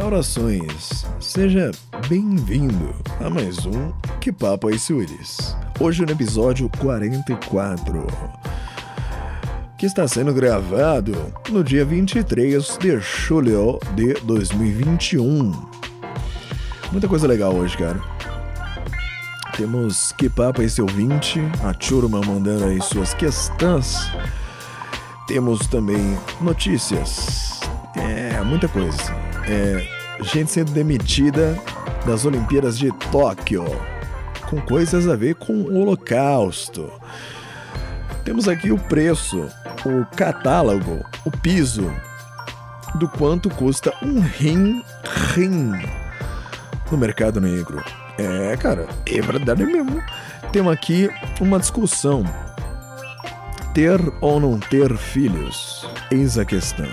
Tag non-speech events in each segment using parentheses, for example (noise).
Saudações, seja bem-vindo a mais um Que Papo é Willis? Hoje no episódio 44, que está sendo gravado no dia 23 de julho de 2021. Muita coisa legal hoje, cara. Temos Que Papo é esse ouvinte, a turma mandando aí suas questões. Temos também notícias, é muita coisa é, gente sendo demitida das Olimpíadas de Tóquio, com coisas a ver com o Holocausto. Temos aqui o preço, o catálogo, o piso do quanto custa um rim rim no mercado negro. É, cara, é verdade mesmo. Temos aqui uma discussão. Ter ou não ter filhos? Eis a questão.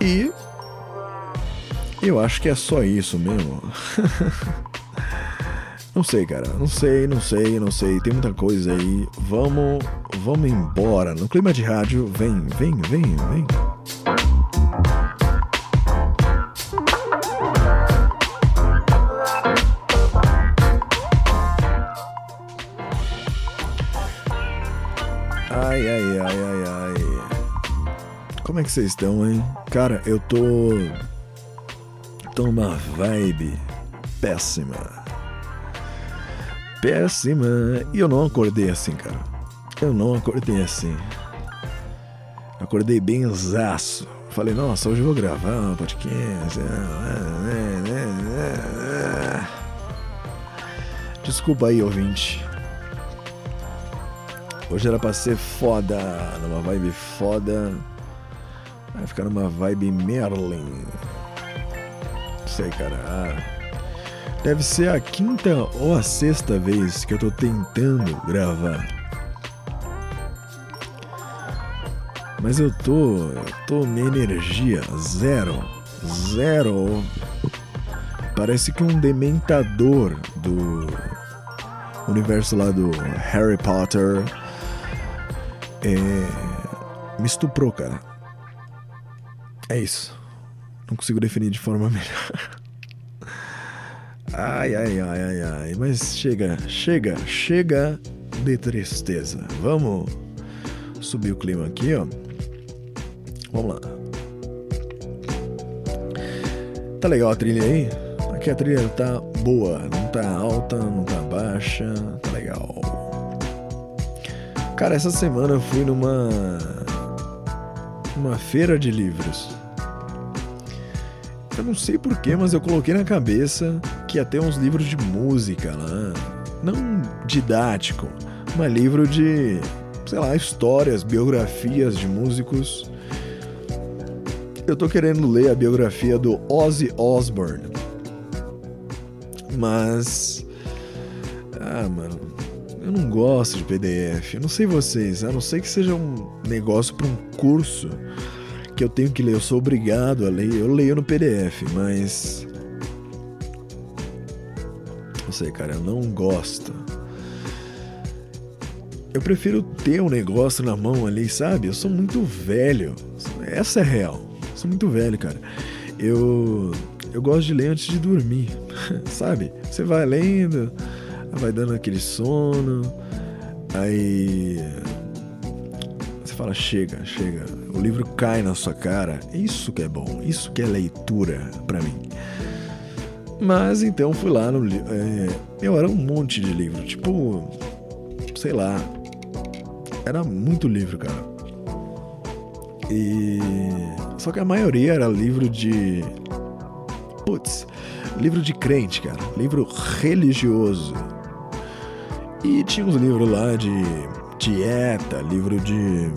E eu acho que é só isso mesmo. (laughs) não sei, cara. Não sei, não sei, não sei. Tem muita coisa aí. Vamos, vamos embora. No clima de rádio, vem, vem, vem, vem. Ai, ai, ai, ai, ai. Como é que vocês estão, hein? Cara, eu tô tô numa vibe péssima. Péssima. E eu não acordei assim, cara. Eu não acordei assim. Acordei bem zaço. Falei, nossa, hoje eu vou gravar um podcast. Desculpa aí, ouvinte. Hoje era pra ser foda, numa vibe foda. Vai ficar numa vibe Merlin sei, cara. Ah, deve ser a quinta ou a sexta vez que eu tô tentando gravar. Mas eu tô. Tô minha energia zero. Zero. Parece que um dementador do universo lá do Harry Potter é, me estuprou, cara. É isso. Não consigo definir de forma (laughs) melhor. Ai, ai, ai, ai, ai. Mas chega, chega, chega de tristeza. Vamos subir o clima aqui, ó. Vamos lá. Tá legal a trilha aí? Aqui a trilha tá boa, não tá alta, não tá baixa, tá legal. Cara, essa semana eu fui numa uma feira de livros. Eu não sei porquê, mas eu coloquei na cabeça que ia ter uns livros de música lá. Não didático, mas livro de, sei lá, histórias, biografias de músicos. Eu tô querendo ler a biografia do Ozzy Osbourne. Mas. Ah, mano. Eu não gosto de PDF. Eu não sei vocês, a não ser que seja um negócio para um curso que eu tenho que ler, eu sou obrigado a ler. Eu leio no PDF, mas. Não sei, cara, eu não gosto. Eu prefiro ter um negócio na mão ali, sabe? Eu sou muito velho. Essa é real. Eu sou muito velho, cara. Eu eu gosto de ler antes de dormir, (laughs) sabe? Você vai lendo, vai dando aquele sono, aí você fala chega, chega, o livro cai na sua cara. Isso que é bom, isso que é leitura para mim. Mas então fui lá no é, eu era um monte de livro, tipo, sei lá, era muito livro, cara. E só que a maioria era livro de putz, livro de crente, cara, livro religioso. E tinha uns livros lá de dieta, livro de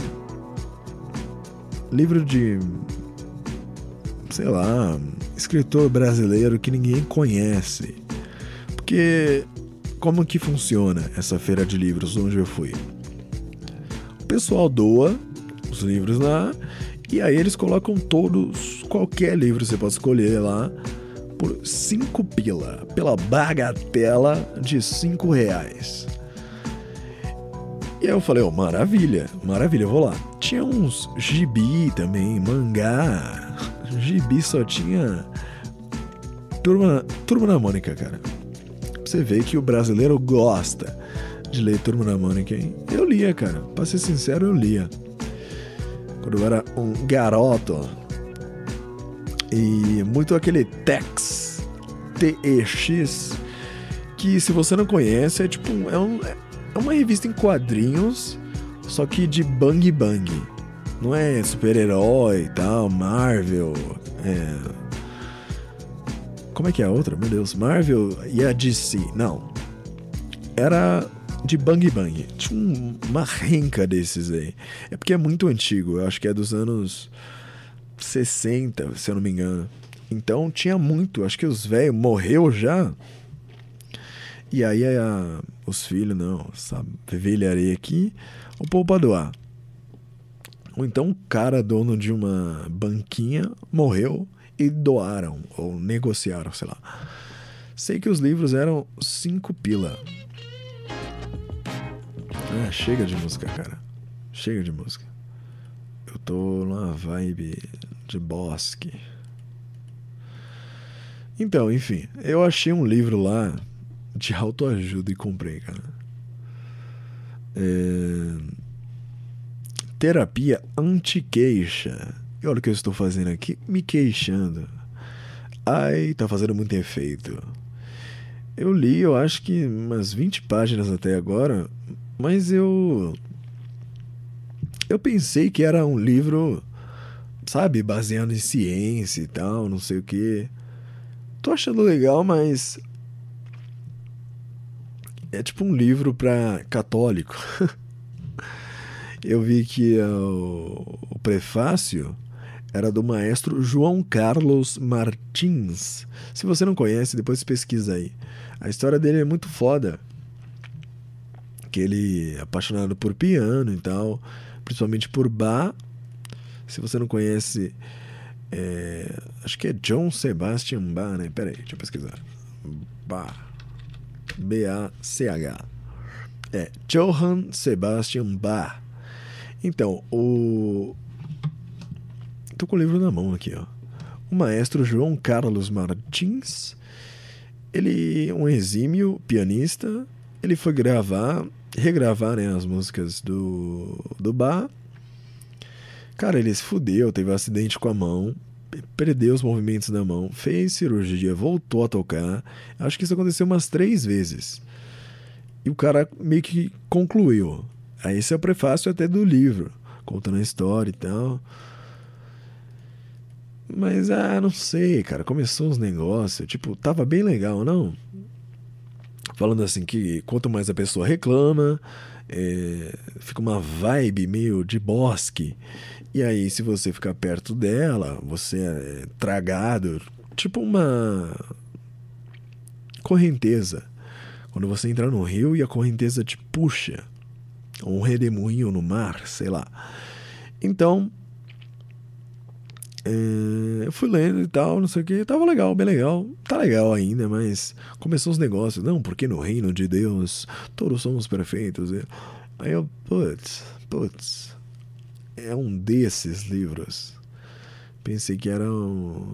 livro de. sei lá. escritor brasileiro que ninguém conhece. Porque. como que funciona essa feira de livros onde eu fui? O pessoal doa os livros lá e aí eles colocam todos, qualquer livro você pode escolher lá por 5 pila, pela bagatela de 5 reais. E aí eu falei, oh, maravilha, maravilha, eu vou lá. Tinha uns gibi também, mangá. Gibi só tinha Turma, Turma da Mônica, cara. Você vê que o brasileiro gosta de ler Turma da Mônica, hein? Eu lia, cara. Pra ser sincero, eu lia. Quando eu era um garoto. E muito aquele Tex, T-E-X, que se você não conhece, é tipo, é, um, é uma revista em quadrinhos, só que de bang bang. Não é super-herói e tal, Marvel, é... Como é que é a outra? Meu Deus, Marvel e a DC. Não. Era de Bang Bang. Tinha uma renca desses aí. É porque é muito antigo, eu acho que é dos anos 60, se eu não me engano. Então tinha muito, acho que os velhos morreu já. E aí a, os filhos, não, sabe, velharia aqui, o povo pra doar. Ou então o cara, dono de uma banquinha, morreu e doaram, ou negociaram, sei lá. Sei que os livros eram cinco pila. Ah, chega de música, cara. Chega de música. Eu tô numa vibe de bosque. Então, enfim, eu achei um livro lá de autoajuda e comprei, cara. É... Terapia anti-queixa. E olha o que eu estou fazendo aqui, me queixando. Ai, tá fazendo muito efeito. Eu li, eu acho que umas 20 páginas até agora, mas eu. Eu pensei que era um livro, sabe, baseado em ciência e tal, não sei o que. Tô achando legal, mas. É tipo um livro para católico. (laughs) eu vi que o, o prefácio era do maestro João Carlos Martins. Se você não conhece, depois pesquisa aí. A história dele é muito foda que ele é apaixonado por piano e tal, principalmente por Bach. Se você não conhece, é, acho que é John Sebastian Bach, né? Pera aí, deixa eu pesquisar. Bach. B-A-C-H. É, Johann Sebastian Bach. Então, o. Tô com o livro na mão aqui, ó. O maestro João Carlos Martins, ele é um exímio pianista, ele foi gravar regravar né, as músicas do, do Bar. Cara, ele se fudeu, teve um acidente com a mão, perdeu os movimentos da mão, fez cirurgia, voltou a tocar. Acho que isso aconteceu umas três vezes. E o cara meio que concluiu. Aí esse é o prefácio até do livro, contando a história e tal. Mas, ah, não sei, cara. Começou uns negócios. Tipo, tava bem legal, não? falando assim que quanto mais a pessoa reclama, é, fica uma vibe meio de bosque. E aí, se você ficar perto dela, você é tragado, tipo uma correnteza. Quando você entra no rio e a correnteza te puxa, ou um redemoinho no mar, sei lá. Então, é, eu fui lendo e tal, não sei o que, tava legal, bem legal. Tá legal ainda, mas começou os negócios. Não, porque no reino de Deus todos somos perfeitos. Aí eu, putz, putz, é um desses livros. Pensei que era um.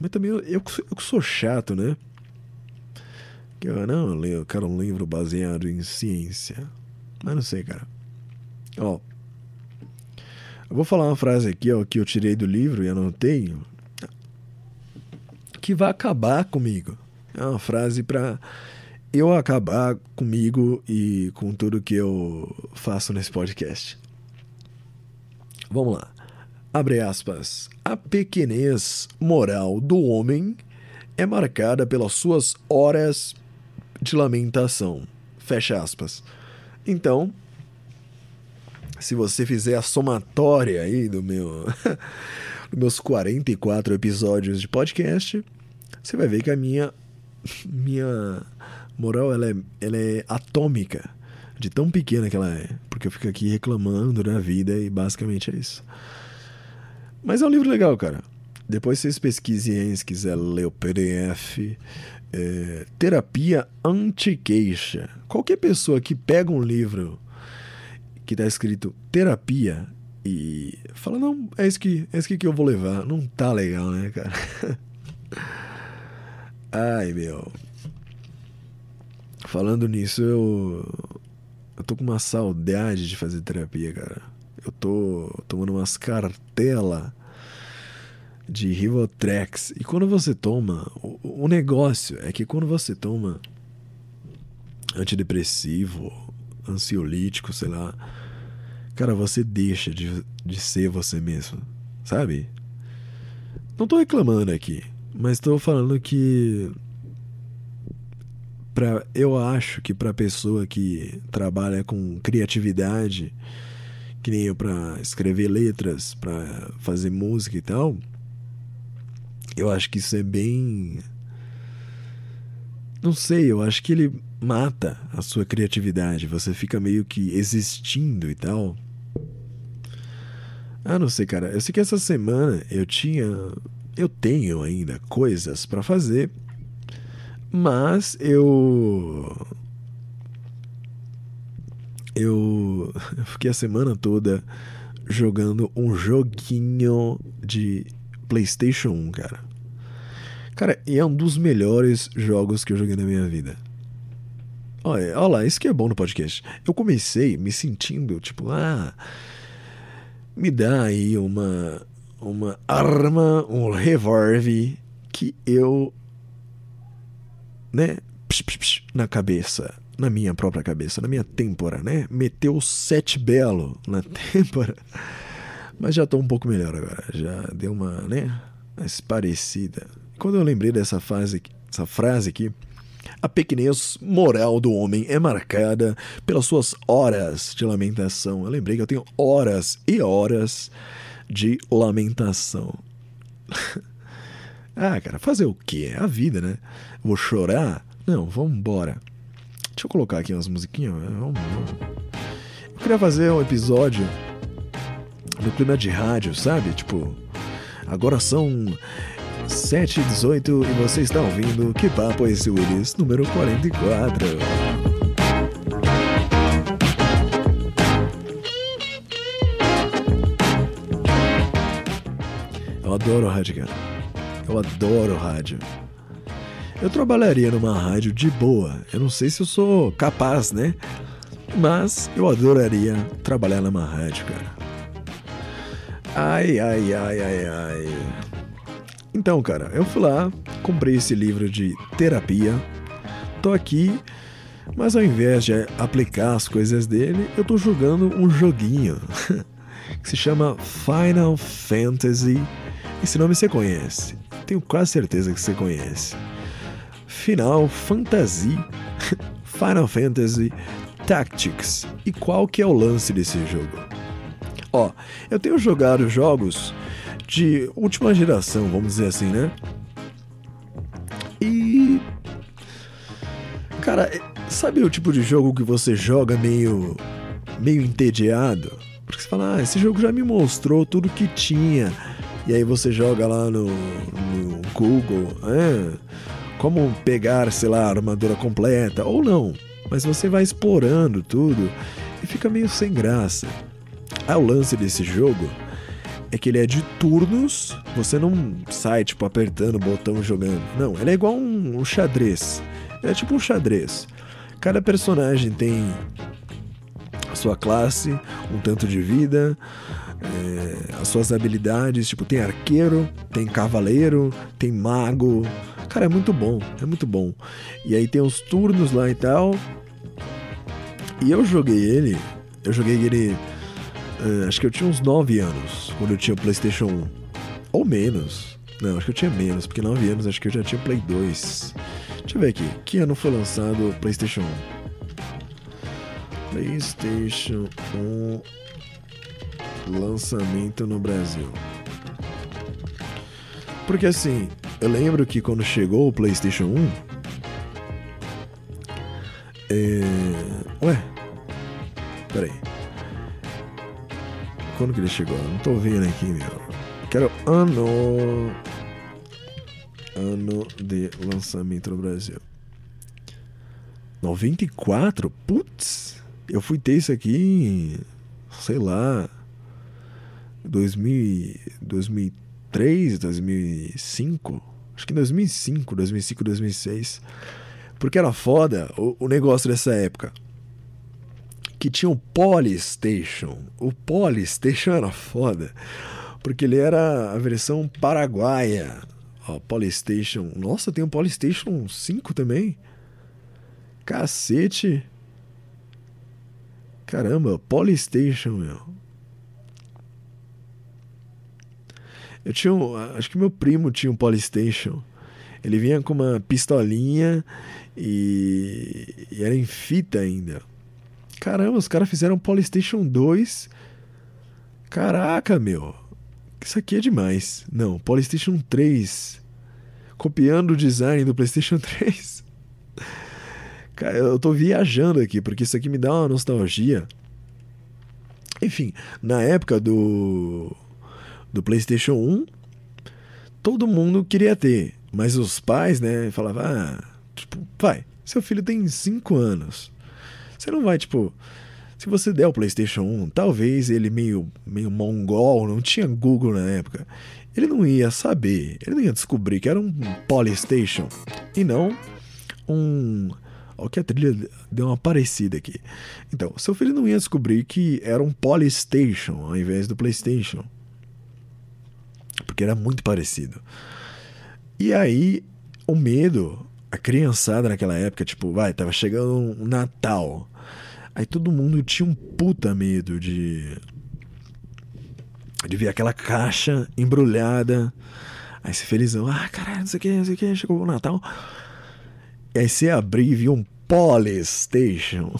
Mas também eu, eu, eu sou chato, né? Que eu, não, eu quero um livro baseado em ciência. Mas não sei, cara. Ó, eu vou falar uma frase aqui, ó, que eu tirei do livro e anotei, que vai acabar comigo. É uma frase para eu acabar comigo e com tudo que eu faço nesse podcast. Vamos lá. Abre aspas. A pequenez moral do homem é marcada pelas suas horas de lamentação. Fecha aspas. Então, se você fizer a somatória aí do meu (laughs) dos meus 44 episódios de podcast, você vai ver que a minha (laughs) minha moral ela é, ela é atômica, de tão pequena que ela é, porque eu fico aqui reclamando da vida e basicamente é isso. Mas é um livro legal, cara. Depois vocês pesquisem se quiser ler o PDF. É, terapia anti-queixa. Qualquer pessoa que pega um livro que tá escrito terapia e fala, não, é isso que, é isso que eu vou levar. Não tá legal, né, cara? (laughs) Ai, meu. Falando nisso, eu. Tô com uma saudade de fazer terapia, cara. Eu tô tomando umas cartelas de Rivotrex. E quando você toma. O, o negócio é que quando você toma antidepressivo, ansiolítico, sei lá. Cara, você deixa de, de ser você mesmo, sabe? Não tô reclamando aqui, mas tô falando que pra, eu acho que para pessoa que trabalha com criatividade, que nem eu para escrever letras, para fazer música e tal, eu acho que isso é bem não sei, eu acho que ele mata a sua criatividade, você fica meio que existindo e tal. Ah, não sei, cara. Eu sei que essa semana eu tinha eu tenho ainda coisas para fazer mas eu. Eu fiquei a semana toda jogando um joguinho de PlayStation 1, cara. Cara, e é um dos melhores jogos que eu joguei na minha vida. Olha, olha lá, isso que é bom no podcast. Eu comecei me sentindo tipo, ah, me dá aí uma uma arma, um revólver que eu né? Psh, psh, psh, na cabeça, na minha própria cabeça, na minha têmpora, né? Meteu sete belo na (laughs) têmpora. Mas já tô um pouco melhor agora, já deu uma, né? Mais parecida. Quando eu lembrei dessa fase, essa frase aqui, a pequenez moral do homem é marcada pelas suas horas de lamentação. Eu lembrei que eu tenho horas e horas de lamentação. (laughs) ah, cara, fazer o quê? É a vida, né? Vou chorar? Não, vamos embora. Deixa eu colocar aqui umas musiquinhas. Vamos, vamos. Eu queria fazer um episódio no clima de rádio, sabe? Tipo, agora são 7 h 18 e você está ouvindo Que Papo é esse, Willis? Número 44. Eu adoro rádio, cara. Eu adoro rádio. Eu trabalharia numa rádio de boa. Eu não sei se eu sou capaz, né? Mas eu adoraria trabalhar numa rádio, cara. Ai, ai, ai, ai, ai. Então, cara, eu fui lá, comprei esse livro de terapia. Tô aqui, mas ao invés de aplicar as coisas dele, eu tô jogando um joguinho (laughs) que se chama Final Fantasy. Esse nome você conhece. Tenho quase certeza que você conhece. Final Fantasy, (laughs) Final Fantasy Tactics. E qual que é o lance desse jogo? Ó, eu tenho jogado jogos de última geração, vamos dizer assim, né? E cara, sabe o tipo de jogo que você joga meio meio entediado? Porque você fala, ah, esse jogo já me mostrou tudo que tinha. E aí você joga lá no, no Google, é, como pegar, sei lá, a armadura completa, ou não. Mas você vai explorando tudo e fica meio sem graça. Ah, o lance desse jogo é que ele é de turnos, você não sai, tipo, apertando o botão jogando. Não, ele é igual um, um xadrez. é tipo um xadrez. Cada personagem tem a sua classe, um tanto de vida, é, as suas habilidades. Tipo, tem arqueiro, tem cavaleiro, tem mago, Cara, é muito bom, é muito bom. E aí tem os turnos lá e tal. E eu joguei ele, eu joguei ele. Uh, acho que eu tinha uns 9 anos quando eu tinha o PlayStation 1. Ou menos. Não, acho que eu tinha menos, porque 9 anos acho que eu já tinha Play 2. Deixa eu ver aqui. Que ano foi lançado o PlayStation 1? PlayStation 1 lançamento no Brasil. Porque assim, eu lembro que quando chegou o PlayStation 1. É... Ué? Peraí. Quando que ele chegou? Não tô vendo aqui, meu. Quero ano. Ano de lançamento no Brasil. 94? Putz! Eu fui ter isso aqui em. Sei lá. 2000, 2003, 2005. Acho que em 2005, 2005, 2006. Porque era foda o, o negócio dessa época. Que tinha o Polystation. O Polystation era foda. Porque ele era a versão paraguaia. Ó, Polystation. Nossa, tem um Polystation 5 também. Cacete. Caramba, Polystation, meu. Eu tinha um, acho que meu primo tinha um Polystation. Ele vinha com uma pistolinha e, e era em fita ainda. Caramba, os caras fizeram um Polystation 2. Caraca, meu. Isso aqui é demais. Não, Polystation 3. Copiando o design do PlayStation 3. (laughs) Cara, eu tô viajando aqui, porque isso aqui me dá uma nostalgia. Enfim, na época do, do PlayStation 1, todo mundo queria ter. Mas os pais, né, falavam: ah, tipo, pai, seu filho tem 5 anos. Você não vai, tipo. Se você der o PlayStation 1, talvez ele meio, meio mongol, não tinha Google na época. Ele não ia saber, ele não ia descobrir que era um Polystation e não um Olha que a trilha deu uma parecida aqui. Então, seu filho não ia descobrir que era um Polystation ao invés do PlayStation. Porque era muito parecido. E aí, o medo, a criançada naquela época, tipo, vai, tava chegando um Natal. Aí todo mundo tinha um puta medo de. de ver aquela caixa embrulhada. Aí se felizão, ah, caralho, não sei o que, não sei o que, chegou o Natal. E aí você abrir e viu um Polystation.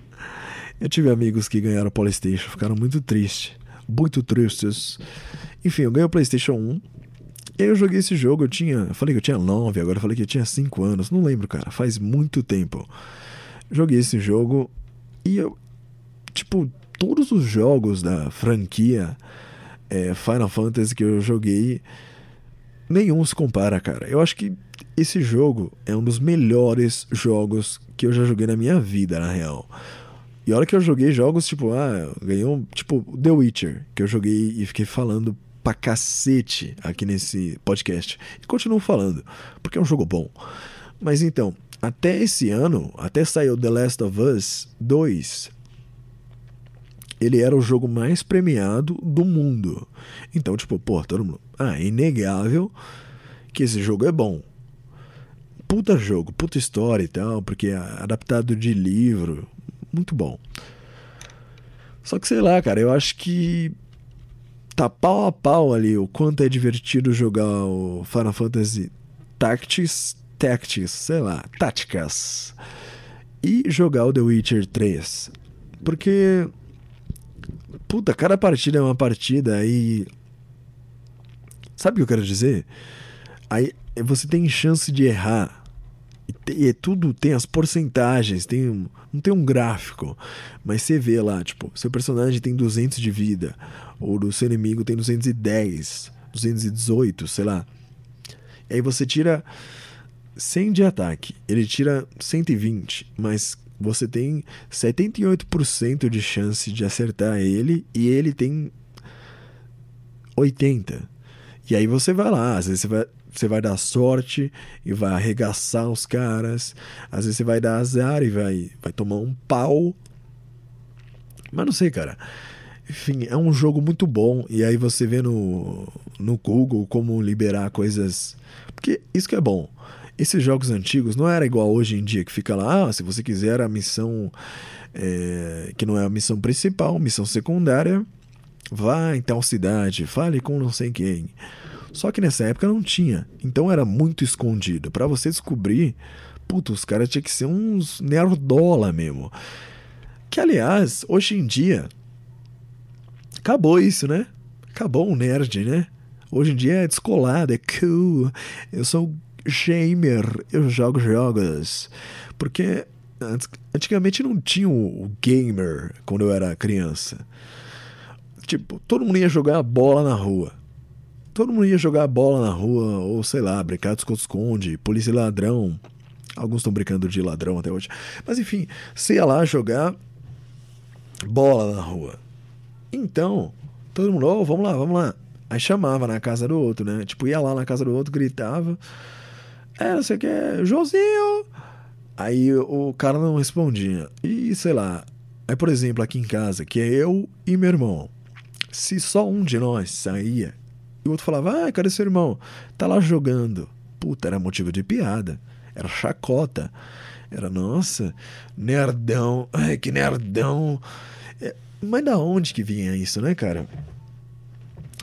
(laughs) eu tive amigos que ganharam Polystation, ficaram muito tristes. Muito tristes. Enfim, eu ganhei o PlayStation 1. E aí eu joguei esse jogo, eu tinha. Eu falei que eu tinha 9, agora eu falei que eu tinha 5 anos. Não lembro, cara. Faz muito tempo. Joguei esse jogo e eu. Tipo, todos os jogos da franquia é, Final Fantasy que eu joguei, nenhum se compara, cara. Eu acho que esse jogo é um dos melhores jogos que eu já joguei na minha vida, na real. E olha que eu joguei jogos tipo, ah, ganhou, tipo, The Witcher, que eu joguei e fiquei falando pra cacete aqui nesse podcast. E continuo falando, porque é um jogo bom. Mas então, até esse ano, até saiu The Last of Us 2, ele era o jogo mais premiado do mundo. Então, tipo, pô, todo mundo. Ah, é inegável que esse jogo é bom puta jogo, puta história e tal, porque é adaptado de livro, muito bom. Só que sei lá, cara, eu acho que tá pau a pau ali o quanto é divertido jogar o Final Fantasy Tactics, Tactics, sei lá, Táticas e jogar o The Witcher 3. Porque puta, cada partida é uma partida e sabe o que eu quero dizer? Aí você tem chance de errar e, e tudo tem as porcentagens, tem um, não tem um gráfico, mas você vê lá, tipo, seu personagem tem 200 de vida, ou o seu inimigo tem 210, 218, sei lá. E aí você tira 100 de ataque, ele tira 120, mas você tem 78% de chance de acertar ele e ele tem 80. E aí você vai lá, às vezes você vai você vai dar sorte e vai arregaçar os caras. Às vezes você vai dar azar e vai, vai tomar um pau. Mas não sei, cara. Enfim, é um jogo muito bom. E aí você vê no, no Google como liberar coisas. Porque isso que é bom. Esses jogos antigos não era igual hoje em dia, que fica lá, ah, se você quiser a missão é, que não é a missão principal, missão secundária, vá em tal cidade, fale com não sei quem. Só que nessa época não tinha. Então era muito escondido. Para você descobrir, puta, os caras tinham que ser uns nerdola mesmo. Que aliás, hoje em dia acabou isso, né? Acabou o nerd, né? Hoje em dia é descolado, é cool. Eu sou gamer, eu jogo jogos. Porque antigamente não tinha o gamer quando eu era criança. Tipo, todo mundo ia jogar bola na rua todo mundo ia jogar bola na rua, ou sei lá, brincar de esconde-esconde, polícia e ladrão. Alguns estão brincando de ladrão até hoje. Mas enfim, você ia lá jogar bola na rua. Então, todo mundo, oh, vamos lá, vamos lá. Aí chamava na casa do outro, né? Tipo, ia lá na casa do outro, gritava. É, você quer Josinho? Aí o cara não respondia. E sei lá. Aí, por exemplo, aqui em casa, que é eu e meu irmão. Se só um de nós saía e o outro falava, ah, cadê seu irmão? Tá lá jogando. Puta, era motivo de piada. Era chacota. Era, nossa, nerdão. (laughs) Ai, que nerdão. É, mas da onde que vinha isso, né, cara?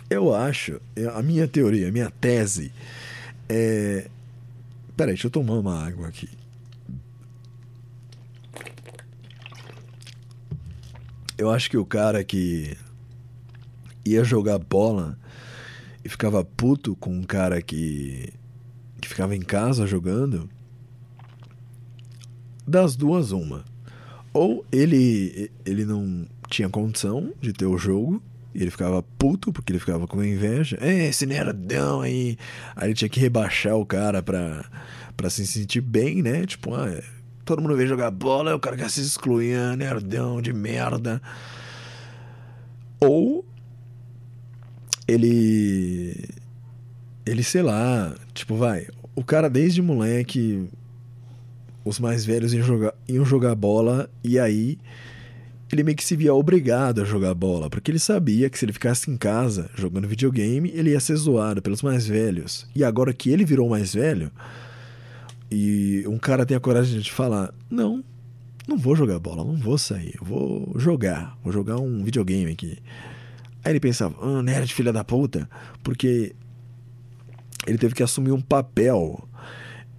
Eu acho, é, a minha teoria, a minha tese é. Peraí, deixa eu tomar uma água aqui. Eu acho que o cara que ia jogar bola e ficava puto com um cara que, que ficava em casa jogando, das duas, uma. Ou ele, ele não tinha condição de ter o jogo, e ele ficava puto porque ele ficava com inveja. É, esse nerdão aí. Aí ele tinha que rebaixar o cara pra, pra se sentir bem, né? Tipo, ah, todo mundo vem jogar bola, o cara quer se excluir, ah, nerdão de merda. Ou ele. Ele, sei lá, tipo, vai. O cara desde moleque. Os mais velhos iam jogar, iam jogar bola e aí ele meio que se via obrigado a jogar bola, porque ele sabia que se ele ficasse em casa jogando videogame, ele ia ser zoado pelos mais velhos. E agora que ele virou mais velho, e um cara tem a coragem de falar: Não, não vou jogar bola, não vou sair, vou jogar, vou jogar um videogame aqui. Aí ele pensava, ah, nerd filha da puta, porque ele teve que assumir um papel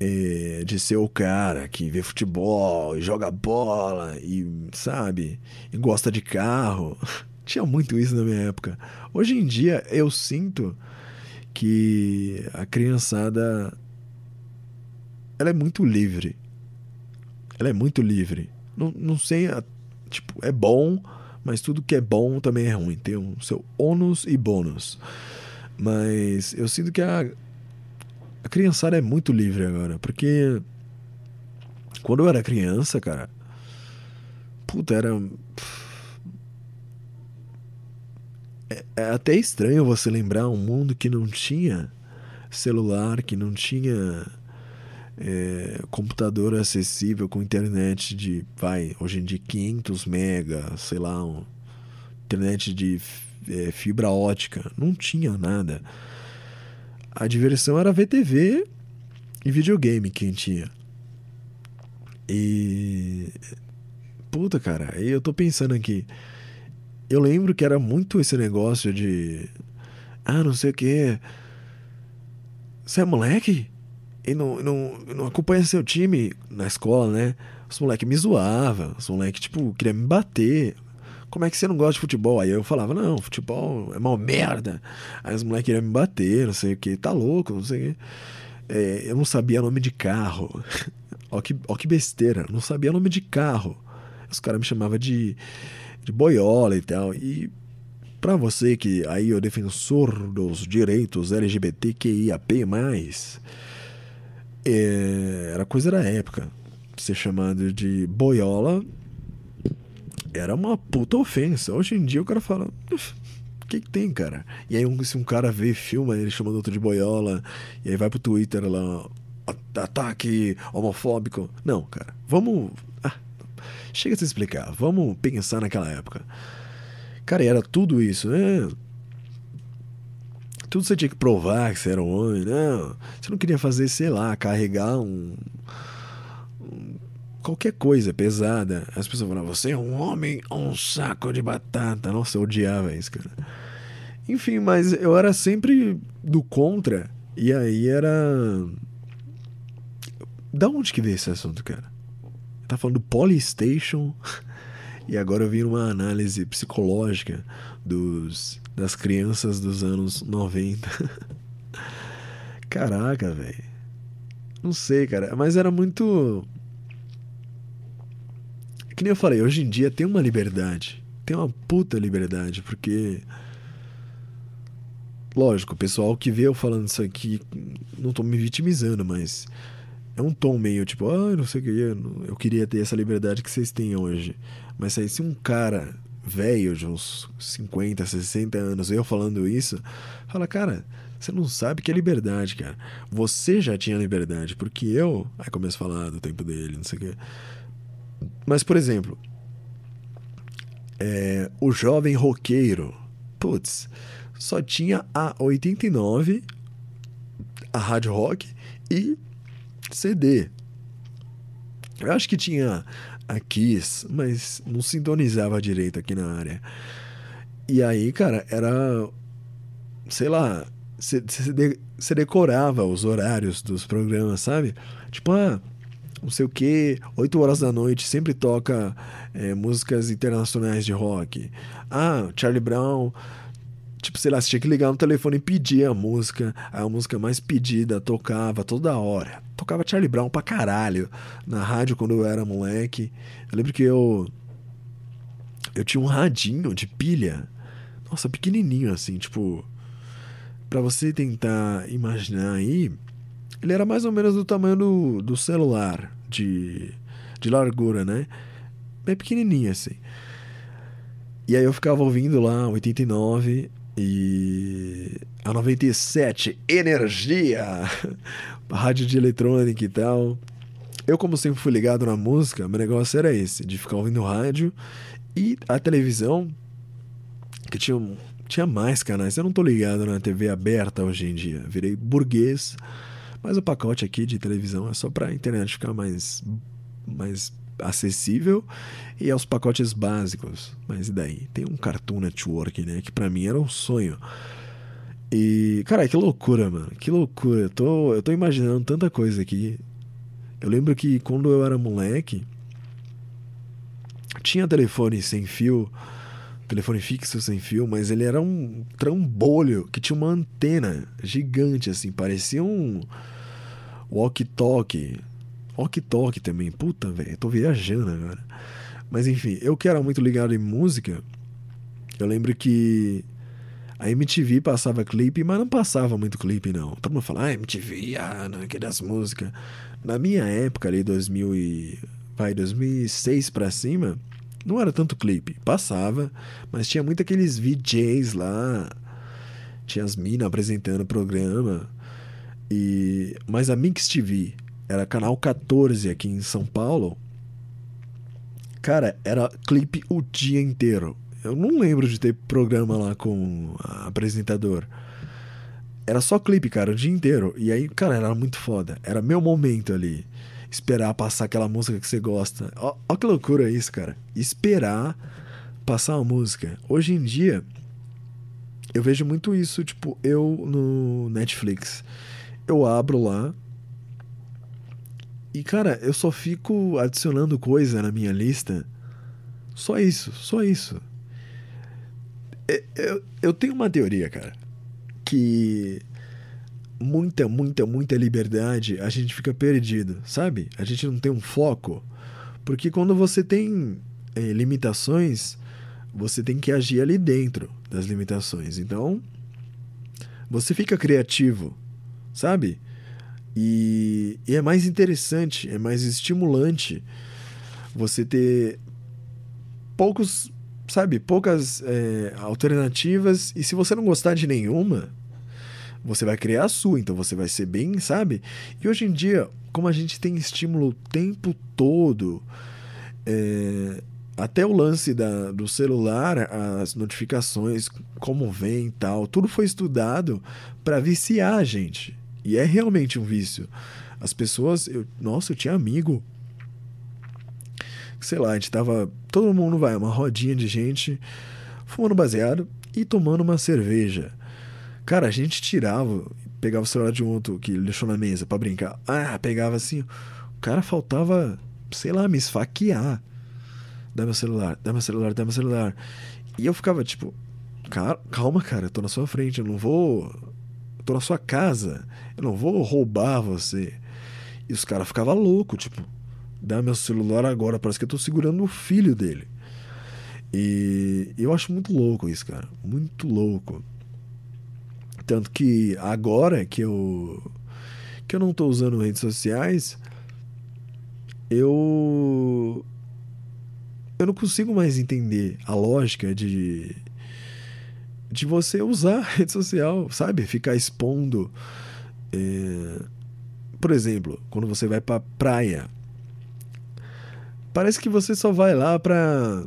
é, de ser o cara que vê futebol joga bola e, sabe, e gosta de carro. (laughs) Tinha muito isso na minha época. Hoje em dia eu sinto que a criançada ela é muito livre. Ela é muito livre. Não, não sei, tipo, é bom mas tudo que é bom também é ruim. Tem o seu ônus e bônus. Mas eu sinto que a, a criançada é muito livre agora, porque quando eu era criança, cara, puta, era. É, é até estranho você lembrar um mundo que não tinha celular, que não tinha é, computador acessível com internet de, vai, hoje em dia 500 mega, sei lá, um, internet de é, fibra ótica, não tinha nada. A diversão era ver TV e videogame quem tinha. E puta, cara, eu tô pensando aqui. Eu lembro que era muito esse negócio de ah, não sei o que. Você é moleque? E não, não, não acompanha seu time na escola, né? Os moleques me zoavam, os moleques, tipo, queriam me bater. Como é que você não gosta de futebol? Aí eu falava, não, futebol é mal merda. Aí os moleques queriam me bater, não sei o que, tá louco, não sei o que. É, eu não sabia nome de carro. (laughs) ó, que, ó que besteira, não sabia nome de carro. Os caras me chamavam de, de boiola e tal. E para você que aí é o defensor dos direitos LGBTQIAP+, era coisa da época. Ser chamado de boiola era uma puta ofensa. Hoje em dia o cara fala. O que, que tem, cara? E aí, um, se um cara vê, filma ele chamando outro de boiola, e aí vai pro Twitter lá, ataque homofóbico. Não, cara, vamos. Ah, chega a se explicar, vamos pensar naquela época. Cara, era tudo isso, né? Tudo você tinha que provar que você era um homem, não. Você não queria fazer, sei lá, carregar um, qualquer coisa pesada. As pessoas falavam, você é um homem ou um saco de batata. Nossa, eu odiava isso, cara. Enfim, mas eu era sempre do contra. E aí era. Da onde que veio esse assunto, cara? Tá falando do Polystation. (laughs) e agora eu vim numa análise psicológica dos das crianças dos anos 90. (laughs) Caraca, velho. Não sei, cara. Mas era muito. Que nem eu falei, hoje em dia tem uma liberdade. Tem uma puta liberdade, porque. Lógico, o pessoal que vê eu falando isso aqui, não tô me vitimizando, mas é um tom meio tipo, ah, não sei o que, eu queria ter essa liberdade que vocês têm hoje. Mas aí, se um cara velho de uns 50, 60 anos, eu falando isso, fala, cara, você não sabe que é liberdade, cara. Você já tinha liberdade, porque eu. Aí começo a falar do tempo dele, não sei o quê. Mas, por exemplo, é, o jovem roqueiro, putz, só tinha a 89, a Rádio Rock e CD. Eu acho que tinha a Kiss, mas não sintonizava direito aqui na área. E aí, cara, era. Sei lá, você decorava os horários dos programas, sabe? Tipo, ah, não sei o que, 8 horas da noite sempre toca é, músicas internacionais de rock. Ah, Charlie Brown. Tipo, sei lá, você tinha que ligar no telefone e pedir a música. A música mais pedida tocava toda hora. Tocava Charlie Brown pra caralho na rádio quando eu era moleque. Eu lembro que eu. Eu tinha um radinho de pilha. Nossa, pequenininho assim, tipo para você tentar imaginar aí, ele era mais ou menos do tamanho do, do celular, de, de largura, né? Bem pequenininho assim. E aí eu ficava ouvindo lá 89 e a 97, Energia, (laughs) rádio de eletrônica e tal. Eu, como sempre fui ligado na música, meu negócio era esse, de ficar ouvindo rádio e a televisão, que tinha tinha mais canais. Eu não tô ligado na TV aberta hoje em dia. Virei burguês. Mas o pacote aqui de televisão é só pra internet ficar mais, mais acessível e aos pacotes básicos. Mas e daí? Tem um Cartoon Network, né? Que pra mim era um sonho. E, cara, que loucura, mano. Que loucura. Eu tô, eu tô imaginando tanta coisa aqui. Eu lembro que quando eu era moleque, tinha telefone sem fio telefone fixo sem fio, mas ele era um trambolho que tinha uma antena gigante, assim, parecia um walkie-talkie. Walkie-talkie também, puta, velho, tô viajando agora. Mas enfim, eu que era muito ligado em música, eu lembro que a MTV passava clipe, mas não passava muito clipe, não. Todo mundo fala, ah, MTV, ah, não, que das músicas. Na minha época ali, 2000 e... vai, 2006 pra cima não era tanto clipe, passava, mas tinha muito aqueles VJs lá, tinha as minas apresentando o programa. E mas a Mix TV era canal 14 aqui em São Paulo. Cara, era clipe o dia inteiro. Eu não lembro de ter programa lá com apresentador. Era só clipe, cara, o dia inteiro. E aí, cara, era muito foda. Era meu momento ali esperar passar aquela música que você gosta. Ó, ó que loucura isso, cara. Esperar passar uma música. Hoje em dia, eu vejo muito isso, tipo, eu no Netflix. Eu abro lá. E, cara, eu só fico adicionando coisa na minha lista. Só isso, só isso. É, eu, eu tenho uma teoria, cara. Que muita, muita, muita liberdade, a gente fica perdido, sabe? A gente não tem um foco. Porque quando você tem é, limitações, você tem que agir ali dentro das limitações. Então, você fica criativo, sabe? E, e é mais interessante, é mais estimulante você ter poucos, sabe, poucas é, alternativas. E se você não gostar de nenhuma, você vai criar a sua, então você vai ser bem, sabe? E hoje em dia, como a gente tem estímulo o tempo todo, é, até o lance da, do celular, as notificações, como vem e tal, tudo foi estudado para viciar a gente. E é realmente um vício. As pessoas, eu, nossa, eu tinha amigo. Sei lá, a gente tava. Todo mundo vai, uma rodinha de gente fumando baseado e tomando uma cerveja. Cara, a gente tirava, pegava o celular de um outro que ele deixou na mesa para brincar. Ah, pegava assim. O cara faltava, sei lá, me esfaquear. Dá meu celular, dá meu celular, dá meu celular. E eu ficava tipo, calma, cara, eu tô na sua frente, eu não vou. Tô na sua casa, eu não vou roubar você. E os caras ficavam loucos, tipo, dá meu celular agora, parece que eu tô segurando o filho dele. E eu acho muito louco isso, cara. Muito louco. Tanto que agora que eu que eu não estou usando redes sociais, eu eu não consigo mais entender a lógica de de você usar a rede social, sabe? Ficar expondo. É... Por exemplo, quando você vai pra praia, parece que você só vai lá pra,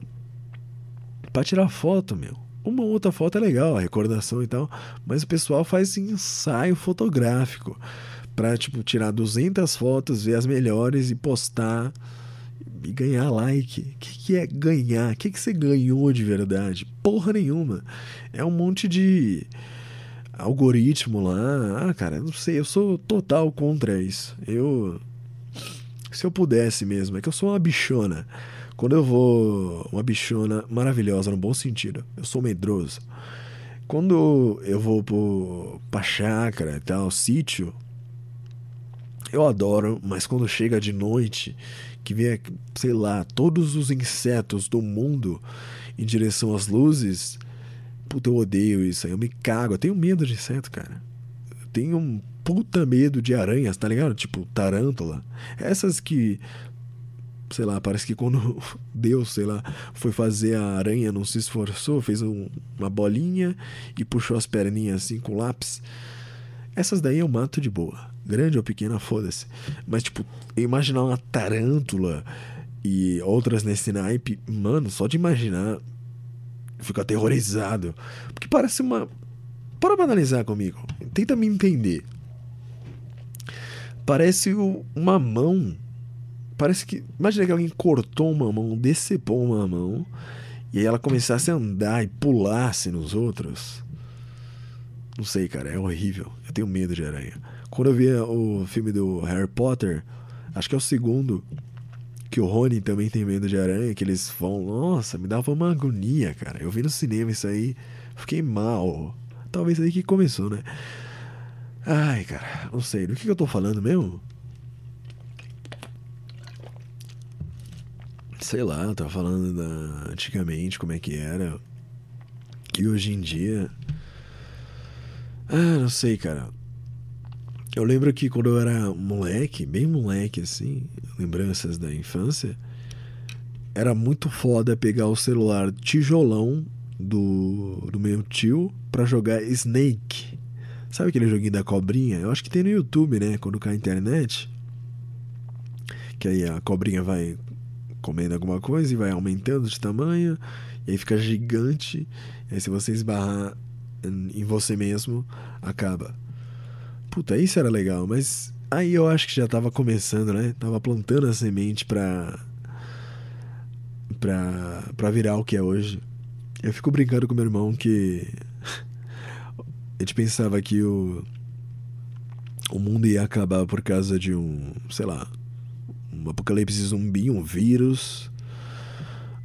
pra tirar foto, meu. Uma outra foto é legal, a recordação e tal, mas o pessoal faz ensaio fotográfico pra, tipo, tirar 200 fotos, ver as melhores e postar e ganhar like. O que, que é ganhar? O que, que você ganhou de verdade? Porra nenhuma. É um monte de algoritmo lá. Ah, cara, não sei, eu sou total contra isso. Eu. Se eu pudesse mesmo, é que eu sou uma bichona. Quando eu vou. Uma bichona maravilhosa, no bom sentido. Eu sou medroso. Quando eu vou pro, pra chácara e tal, sítio, eu adoro, mas quando chega de noite que vê, sei lá, todos os insetos do mundo em direção às luzes. Puta, eu odeio isso aí. Eu me cago. Eu tenho medo de inseto, cara. Eu tenho um puta medo de aranhas, tá ligado? Tipo, tarântula. Essas que. Sei lá, parece que quando (laughs) Deus, sei lá, foi fazer a aranha, não se esforçou, fez um, uma bolinha e puxou as perninhas assim com lápis. Essas daí eu mato de boa. Grande ou pequena, foda-se. Mas, tipo, imaginar uma tarântula e outras nesse naipe, mano, só de imaginar, fico aterrorizado. Porque parece uma. Para pra analisar comigo. Tenta me entender. Parece uma mão. Parece que. Imagina que alguém cortou uma mão, decepou uma mão. E aí ela começasse a andar e pulasse nos outros. Não sei, cara, é horrível. Eu tenho medo de aranha. Quando eu vi o filme do Harry Potter, acho que é o segundo, que o Rony também tem medo de aranha, que eles vão. Nossa, me dava uma agonia, cara. Eu vi no cinema isso aí, fiquei mal. Talvez aí que começou, né? Ai, cara, não sei. Do que, que eu tô falando mesmo? Sei lá, eu tava falando da, antigamente como é que era. Que hoje em dia. Ah, não sei, cara. Eu lembro que quando eu era moleque, bem moleque assim, lembranças da infância, era muito foda pegar o celular tijolão do, do meu tio para jogar Snake. Sabe aquele joguinho da cobrinha? Eu acho que tem no YouTube, né? Quando cai a internet. Que aí a cobrinha vai comendo alguma coisa e vai aumentando de tamanho. E aí fica gigante. E aí se você esbarrar em você mesmo, acaba. Puta, isso era legal, mas aí eu acho que já tava começando, né? Tava plantando a semente pra. pra, pra virar o que é hoje. Eu fico brincando com meu irmão que. (laughs) a gente pensava que o. o mundo ia acabar por causa de um. sei lá. um apocalipse zumbi, um vírus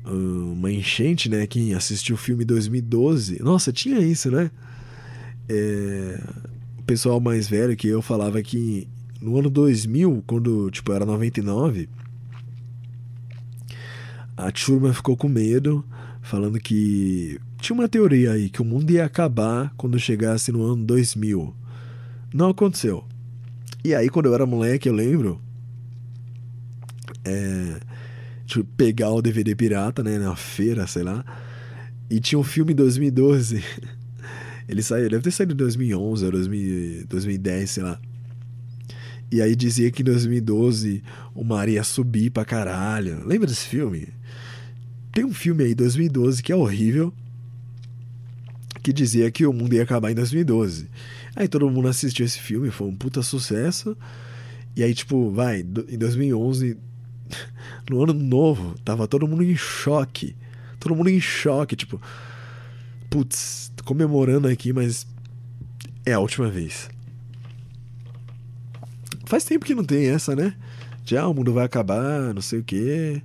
uma enchente, né? Quem assistiu o filme 2012. Nossa, tinha isso, né? É, pessoal mais velho que eu falava que no ano 2000, quando tipo era 99, a turma ficou com medo, falando que tinha uma teoria aí que o mundo ia acabar quando chegasse no ano 2000. Não aconteceu. E aí quando eu era moleque, eu lembro é, de pegar o DVD pirata, né, na feira, sei lá, e tinha um filme 2012 (laughs) Ele saiu, deve ter saído em 2011 ou 2010, sei lá. E aí dizia que em 2012 o mar ia subir pra caralho. Lembra desse filme? Tem um filme aí, 2012, que é horrível, que dizia que o mundo ia acabar em 2012. Aí todo mundo assistiu esse filme, foi um puta sucesso. E aí, tipo, vai, em 2011, (laughs) no ano novo, tava todo mundo em choque. Todo mundo em choque, tipo, putz, comemorando aqui, mas é a última vez. Faz tempo que não tem essa, né? Já o mundo vai acabar, não sei o quê.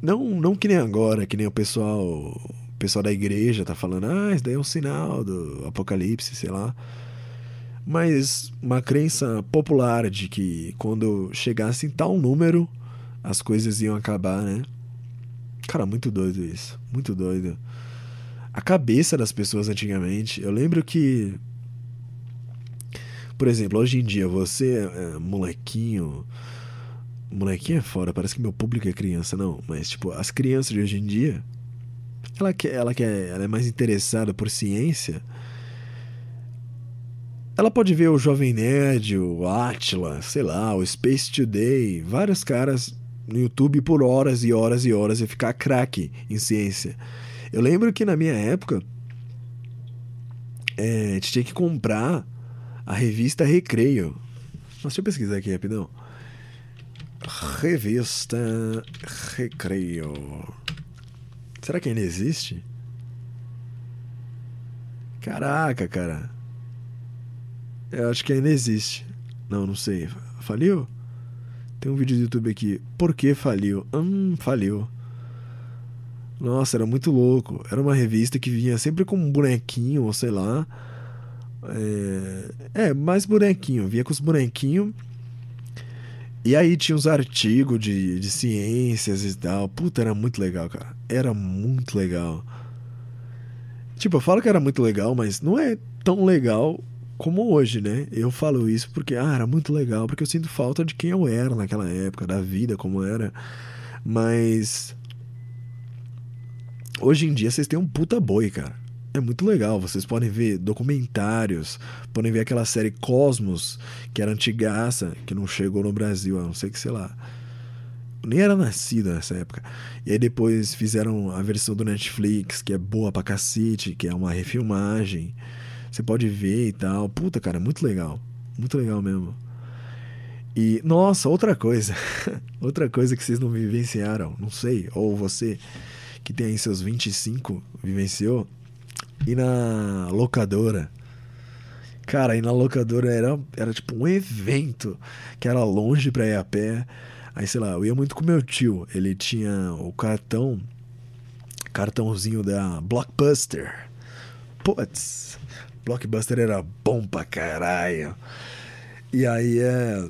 Não, não que nem agora, que nem o pessoal, o pessoal da igreja tá falando, ah, isso daí é um sinal do apocalipse, sei lá. Mas uma crença popular de que quando chegasse em tal número, as coisas iam acabar, né? Cara, muito doido isso. Muito doido a cabeça das pessoas antigamente. Eu lembro que. Por exemplo, hoje em dia, você, é, molequinho, molequinho é fora, parece que meu público é criança, não. Mas, tipo, as crianças de hoje em dia, ela, quer, ela, quer, ela é mais interessada por ciência. Ela pode ver o Jovem Nerd, o Atila, sei lá, o Space Today, vários caras no YouTube por horas e horas e horas e ficar craque em ciência. Eu lembro que na minha época, é, tinha que comprar a revista Recreio. Nossa, deixa eu pesquisar aqui rapidão. Revista Recreio. Será que ainda existe? Caraca, cara. Eu acho que ainda existe. Não, não sei. Faliu? Tem um vídeo do YouTube aqui. Por que faliu? Hum, faliu. Nossa, era muito louco. Era uma revista que vinha sempre com um bonequinho, ou sei lá. É, é mais bonequinho. Vinha com os bonequinhos. E aí tinha os artigos de, de ciências e tal. Puta, era muito legal, cara. Era muito legal. Tipo, eu falo que era muito legal, mas não é tão legal como hoje, né? Eu falo isso porque, ah, era muito legal, porque eu sinto falta de quem eu era naquela época, da vida como era. Mas. Hoje em dia vocês têm um puta boi, cara é muito legal. Vocês podem ver documentários, podem ver aquela série Cosmos, que era antigaça, que não chegou no Brasil, a não sei que, sei lá. Nem era nascida nessa época. E aí depois fizeram a versão do Netflix, que é boa pra cacete, que é uma refilmagem. Você pode ver e tal. Puta, cara, muito legal. Muito legal mesmo. E, nossa, outra coisa. (laughs) outra coisa que vocês não vivenciaram, não sei, ou você que tem aí seus 25 vivenciou, e na locadora. Cara, e na locadora era, era tipo um evento que era longe pra ir a pé. Aí, sei lá, eu ia muito com meu tio. Ele tinha o cartão, cartãozinho da Blockbuster. Putz, Blockbuster era bom pra caralho. E aí é.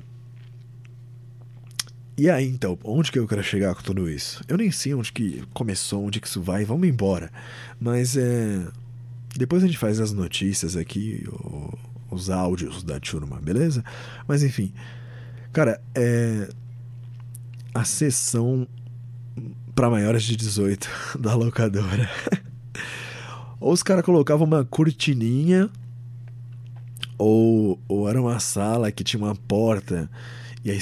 E aí então, onde que eu quero chegar com tudo isso? Eu nem sei onde que começou, onde que isso vai, vamos embora. Mas é. Depois a gente faz as notícias aqui, o, os áudios da turma, beleza? Mas enfim, cara, é. A sessão para maiores de 18 (laughs) da locadora. (laughs) ou os caras colocavam uma cortininha, ou, ou era uma sala que tinha uma porta, e aí,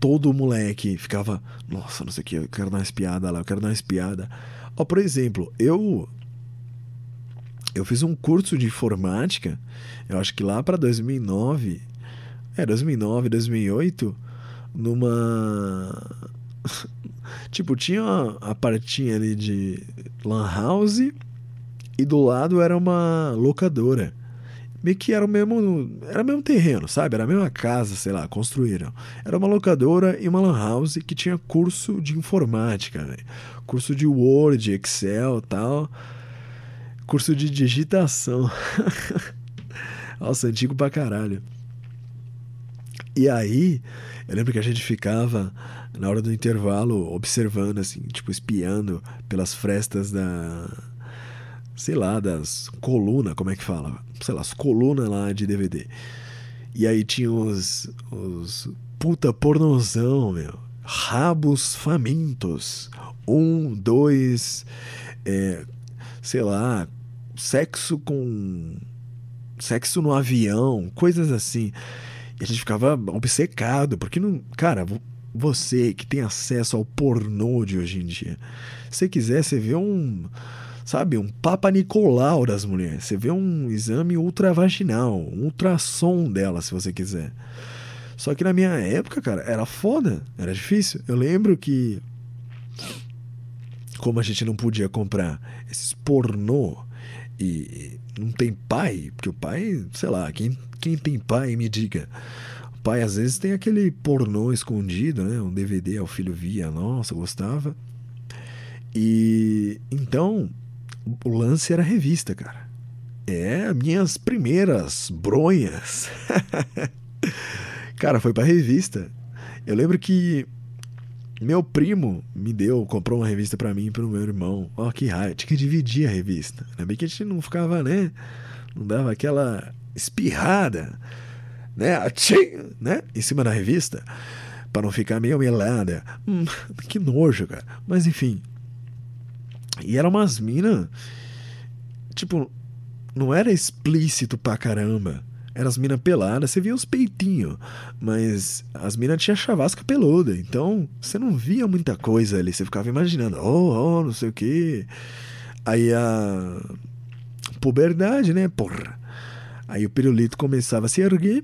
todo moleque ficava, nossa, não sei o que, eu quero dar uma espiada lá, eu quero dar uma espiada. Ó, por exemplo, eu eu fiz um curso de informática, eu acho que lá para 2009, é 2009, 2008, numa (laughs) tipo tinha a partinha ali de lan house e do lado era uma locadora. Meio que era o mesmo, era o mesmo terreno, sabe? Era a mesma casa, sei lá, construíram. Era uma locadora e uma lan house que tinha curso de informática, véio. curso de Word, Excel, tal curso de digitação. (laughs) Nossa, antigo pra caralho. E aí, eu lembro que a gente ficava na hora do intervalo observando, assim, tipo, espiando pelas frestas da. Sei lá, das colunas, como é que fala? Sei lá, as colunas lá de DVD. E aí tinha os. os puta pornozão, meu. Rabos famintos. Um, dois. É, sei lá, sexo com. sexo no avião, coisas assim. E a gente ficava obcecado, porque não. Cara, você que tem acesso ao pornô de hoje em dia, se quiser, você vê um. Sabe, um Papa Nicolau das mulheres. Você vê um exame ultravaginal, um ultrassom dela, se você quiser. Só que na minha época, cara, era foda, era difícil. Eu lembro que. Como a gente não podia comprar esses pornô e não tem pai, porque o pai, sei lá, quem, quem tem pai me diga. O pai às vezes tem aquele pornô escondido, né? Um DVD, o filho via, nossa, gostava. E então o lance era revista, cara. É, minhas primeiras bronhas. (laughs) cara, foi pra revista. Eu lembro que meu primo me deu, comprou uma revista para mim e pro meu irmão. Ó, oh, que raio, tinha que dividir a revista. Ainda bem que a gente não ficava, né? Não dava aquela espirrada, né? Atchim, né? Em cima da revista. para não ficar meio melada. Hum, que nojo, cara. Mas enfim. E eram umas minas. Tipo, não era explícito pra caramba. Eram as minas peladas, você via os peitinhos. Mas as minas tinham chavasca peluda. Então você não via muita coisa ali. Você ficava imaginando, oh, oh, não sei o que. Aí a. Puberdade, né? Porra. Aí o pirulito começava a se erguer.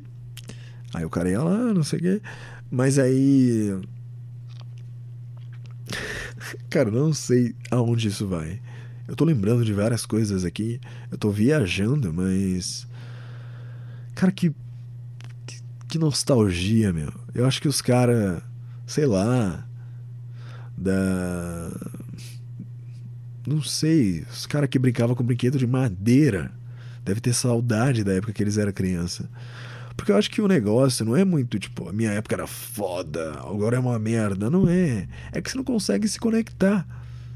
Aí o cara ia lá, não sei o quê. Mas aí. Cara, não sei aonde isso vai. Eu tô lembrando de várias coisas aqui. Eu tô viajando, mas. Cara, que. Que nostalgia, meu. Eu acho que os caras. Sei lá. Da. Não sei. Os caras que brincavam com brinquedo de madeira. Deve ter saudade da época que eles eram criança. Porque eu acho que o negócio não é muito tipo, a minha época era foda, agora é uma merda. Não é. É que você não consegue se conectar,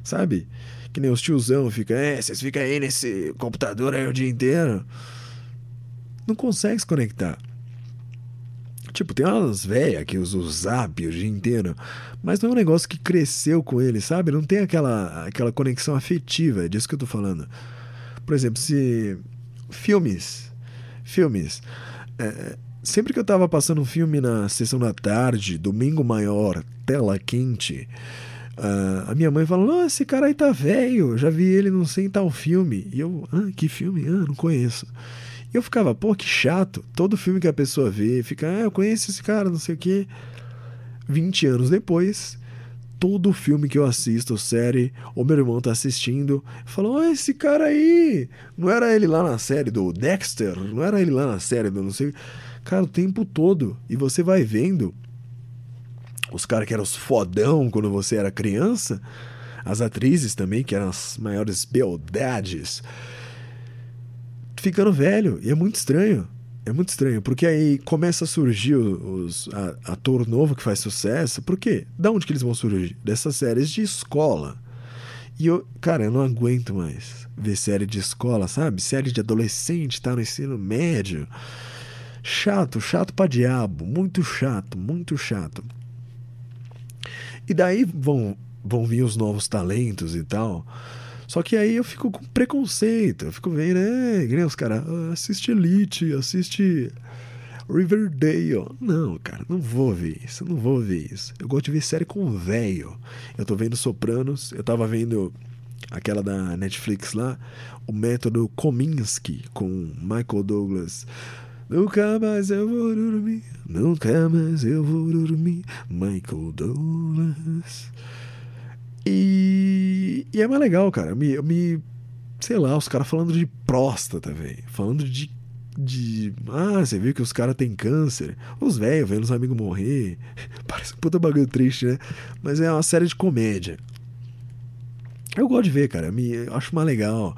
sabe? Que nem os tiozão fica, é, vocês ficam aí nesse computador aí o dia inteiro. Não consegue se conectar. Tipo, tem umas velhas que usam o zap o dia inteiro, mas não é um negócio que cresceu com ele, sabe? Não tem aquela, aquela conexão afetiva, é disso que eu tô falando. Por exemplo, se. Filmes. Filmes. É, sempre que eu tava passando um filme na sessão da tarde, domingo maior, tela quente, uh, a minha mãe falou: esse cara aí tá velho, já vi ele não sei em tal filme. E eu, ah, que filme? Ah, não conheço. E eu ficava, pô, que chato. Todo filme que a pessoa vê, fica, ah, eu conheço esse cara, não sei o quê. 20 anos depois, todo filme que eu assisto, série, ou meu irmão tá assistindo, falou: oh, esse cara aí, não era ele lá na série do Dexter, não era ele lá na série do não sei. Cara, o tempo todo. E você vai vendo os caras que eram os fodão quando você era criança, as atrizes também, que eram as maiores beldades, ficando velho. E é muito estranho. É muito estranho, porque aí começa a surgir os, a, ator novo que faz sucesso. Por quê? Da onde que eles vão surgir? Dessas séries de escola. E eu, cara, eu não aguento mais ver série de escola, sabe? Série de adolescente, tá no ensino médio. Chato, chato pra diabo. Muito chato, muito chato. E daí vão, vão vir os novos talentos e tal. Só que aí eu fico com preconceito. Eu fico vendo, é, que os caras, assiste Elite, assiste Riverdale. Não, cara, não vou ver isso, não vou ver isso. Eu gosto de ver série com velho. Eu tô vendo Sopranos, eu tava vendo aquela da Netflix lá, o método Kominsky com Michael Douglas. Nunca mais eu vou dormir, nunca mais eu vou dormir, Michael Douglas. E, e é mais legal, cara. Me, me sei lá, os caras falando de próstata, velho. Falando de, de. Ah, você viu que os caras têm câncer. Os velhos vendo os amigos morrer. (laughs) Parece um puta bagulho triste, né? Mas é uma série de comédia. Eu gosto de ver, cara. Me, eu acho mais legal.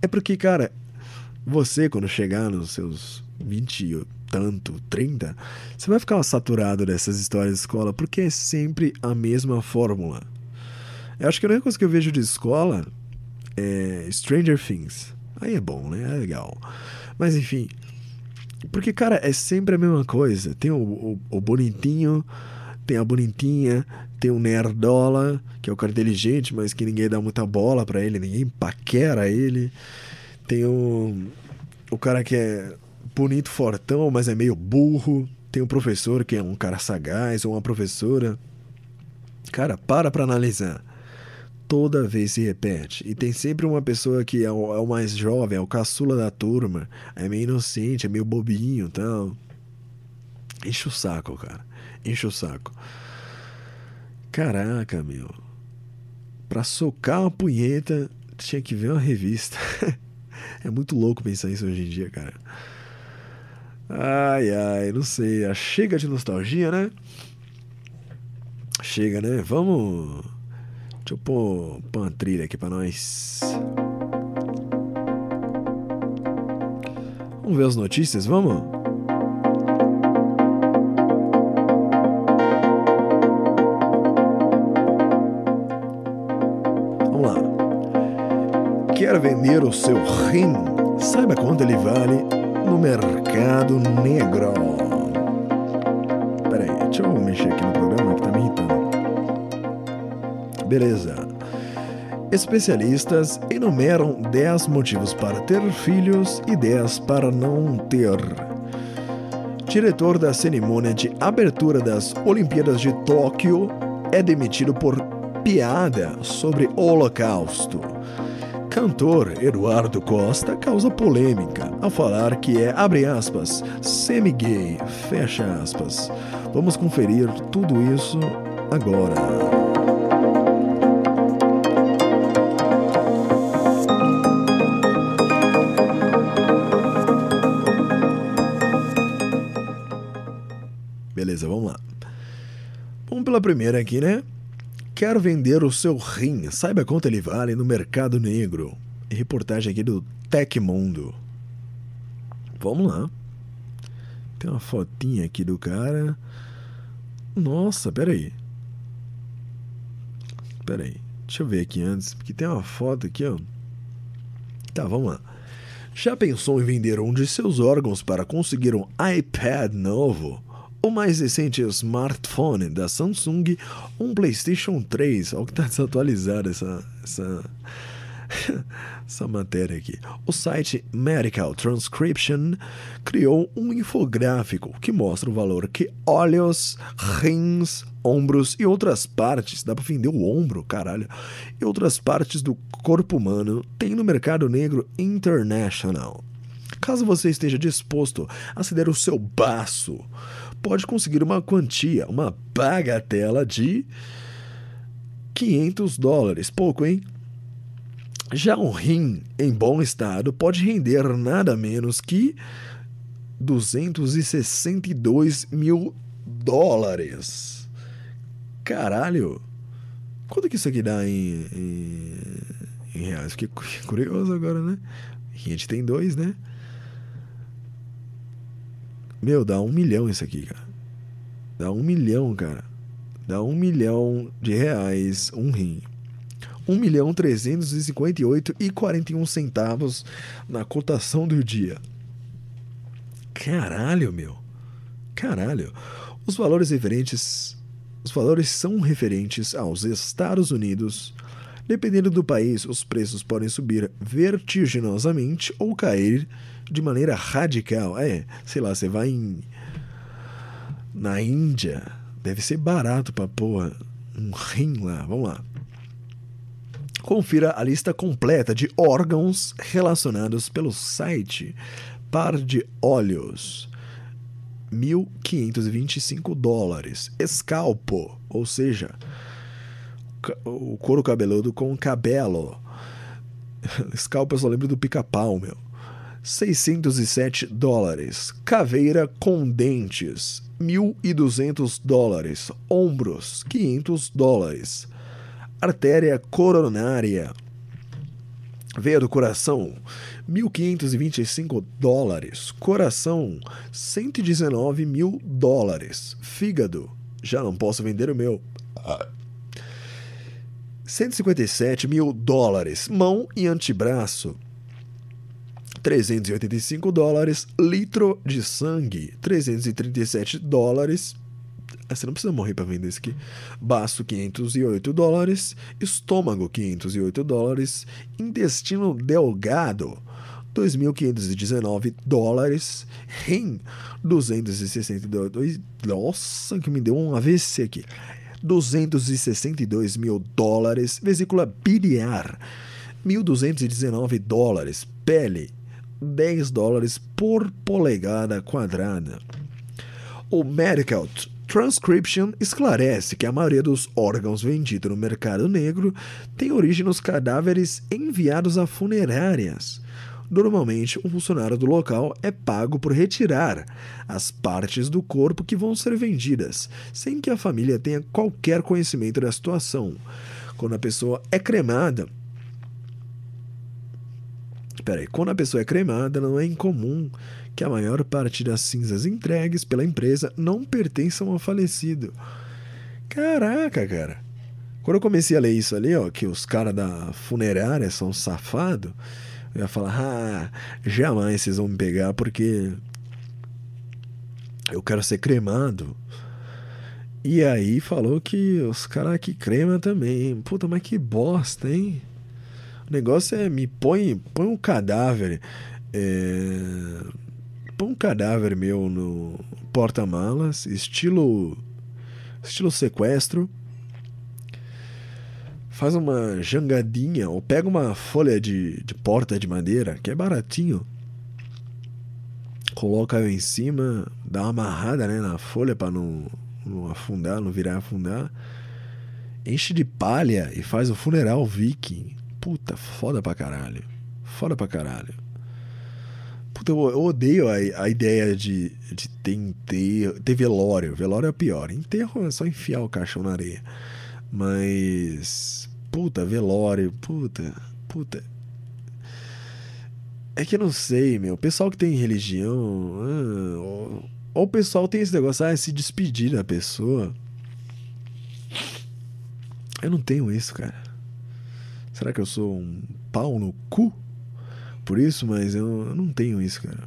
É porque, cara, você, quando chegar nos seus 20 e tanto, 30, você vai ficar saturado dessas histórias de escola, porque é sempre a mesma fórmula. Eu acho que a única coisa que eu vejo de escola é Stranger Things. Aí é bom, né? É legal. Mas enfim. Porque, cara, é sempre a mesma coisa. Tem o, o, o bonitinho, tem a bonitinha, tem o nerdola, que é o cara inteligente, mas que ninguém dá muita bola para ele, ninguém paquera ele. Tem o, o cara que é bonito, fortão, mas é meio burro. Tem o professor que é um cara sagaz, ou uma professora. Cara, para pra analisar toda vez se repete. E tem sempre uma pessoa que é o, é o, mais jovem, é o caçula da turma, é meio inocente, é meio bobinho tal. Enche o saco, cara. Enche o saco. Caraca, meu. Pra socar uma punheta, tinha que ver uma revista. (laughs) é muito louco pensar isso hoje em dia, cara. Ai, ai, não sei. Chega de nostalgia, né? Chega, né? Vamos Deixa eu pôr, uma trilha aqui pra nós. Vamos ver as notícias, vamos? Vamos lá. Quer vender o seu rim? Saiba quanto ele vale no mercado negro. Pera aí. Deixa eu mexer aqui no programa Beleza. Especialistas enumeram 10 motivos para ter filhos e 10 para não ter. Diretor da cerimônia de abertura das Olimpíadas de Tóquio é demitido por piada sobre Holocausto. Cantor Eduardo Costa causa polêmica ao falar que é, abre aspas, semi-gay, fecha aspas. Vamos conferir tudo isso agora. Vamos lá. Vamos pela primeira aqui, né? Quer vender o seu rim? Saiba quanto ele vale no mercado negro. Reportagem aqui do Tecmundo. Vamos lá. Tem uma fotinha aqui do cara. Nossa, peraí. Peraí. Deixa eu ver aqui antes, porque tem uma foto aqui, ó. Tá, vamos lá. Já pensou em vender um de seus órgãos para conseguir um iPad novo? O mais recente smartphone da Samsung, um PlayStation 3. Olha que está desatualizada essa, essa, (laughs) essa matéria aqui. O site Medical Transcription criou um infográfico que mostra o valor que olhos, rins, ombros e outras partes, dá para vender o ombro, caralho, e outras partes do corpo humano tem no mercado negro international. Caso você esteja disposto a ceder o seu baço, pode conseguir uma quantia, uma bagatela de 500 dólares. Pouco, hein? Já um rim em bom estado pode render nada menos que 262 mil dólares. Caralho! Quanto que isso aqui dá em, em, em reais? Fiquei (laughs) curioso agora, né? A gente tem dois, né? Meu, dá um milhão isso aqui, cara. Dá um milhão, cara. Dá um milhão de reais um rim. Um milhão trezentos e cinquenta e oito e quarenta e um centavos na cotação do dia. Caralho, meu. Caralho. Os valores referentes. Os valores são referentes aos Estados Unidos. Dependendo do país, os preços podem subir vertiginosamente ou cair de maneira radical. É, sei lá, você vai em. Na Índia, deve ser barato pra porra. Um rim lá, vamos lá. Confira a lista completa de órgãos relacionados pelo site Par de Olhos. 1.525 dólares. Escalpo, ou seja, o couro cabeludo com cabelo. (laughs) Escalpo eu só lembro do pica-pau, meu. 607 dólares. Caveira com dentes, 1.200 dólares. Ombros, 500 dólares. Artéria coronária, veia do coração, 1.525 dólares. Coração, 119 mil dólares. Fígado, já não posso vender o meu. 157 mil dólares. Mão e antebraço, 385 dólares, litro de sangue, 337 dólares. Ah, você não precisa morrer para vender isso aqui. Baço, 508 dólares. Estômago, 508 dólares. Intestino delgado, 2.519 dólares. Rim, 262. Nossa, que me deu um AVC aqui. 262 mil dólares. Vesícula biliar, 1.219 dólares. Pele, 10 dólares por polegada quadrada. O Medical Transcription esclarece que a maioria dos órgãos vendidos no mercado negro tem origem nos cadáveres enviados a funerárias. Normalmente, um funcionário do local é pago por retirar as partes do corpo que vão ser vendidas, sem que a família tenha qualquer conhecimento da situação. Quando a pessoa é cremada, Peraí, quando a pessoa é cremada, não é incomum que a maior parte das cinzas entregues pela empresa não pertençam ao falecido. Caraca, cara. Quando eu comecei a ler isso ali, ó, que os caras da funerária são safados, eu ia falar, ah, jamais vocês vão me pegar porque eu quero ser cremado. E aí falou que os caras que crema também. Puta, mas que bosta, hein? O negócio é me põe, põe um cadáver. É, põe um cadáver meu no porta-malas, estilo. estilo sequestro. Faz uma jangadinha, ou pega uma folha de, de porta de madeira, que é baratinho. Coloca em cima, dá uma amarrada né, na folha para não não afundar, não virar afundar. Enche de palha e faz o funeral viking. Puta, foda pra caralho. Foda pra caralho. Puta, eu odeio a, a ideia de, de ter enterro, ter velório. Velório é pior. Enterro é só enfiar o caixão na areia. Mas. Puta, velório. Puta, puta. É que eu não sei, meu. O pessoal que tem religião. Ah, ou o pessoal tem esse negócio, ah, se despedir da pessoa. Eu não tenho isso, cara. Será que eu sou um pau no cu? Por isso, mas eu, eu não tenho isso, cara.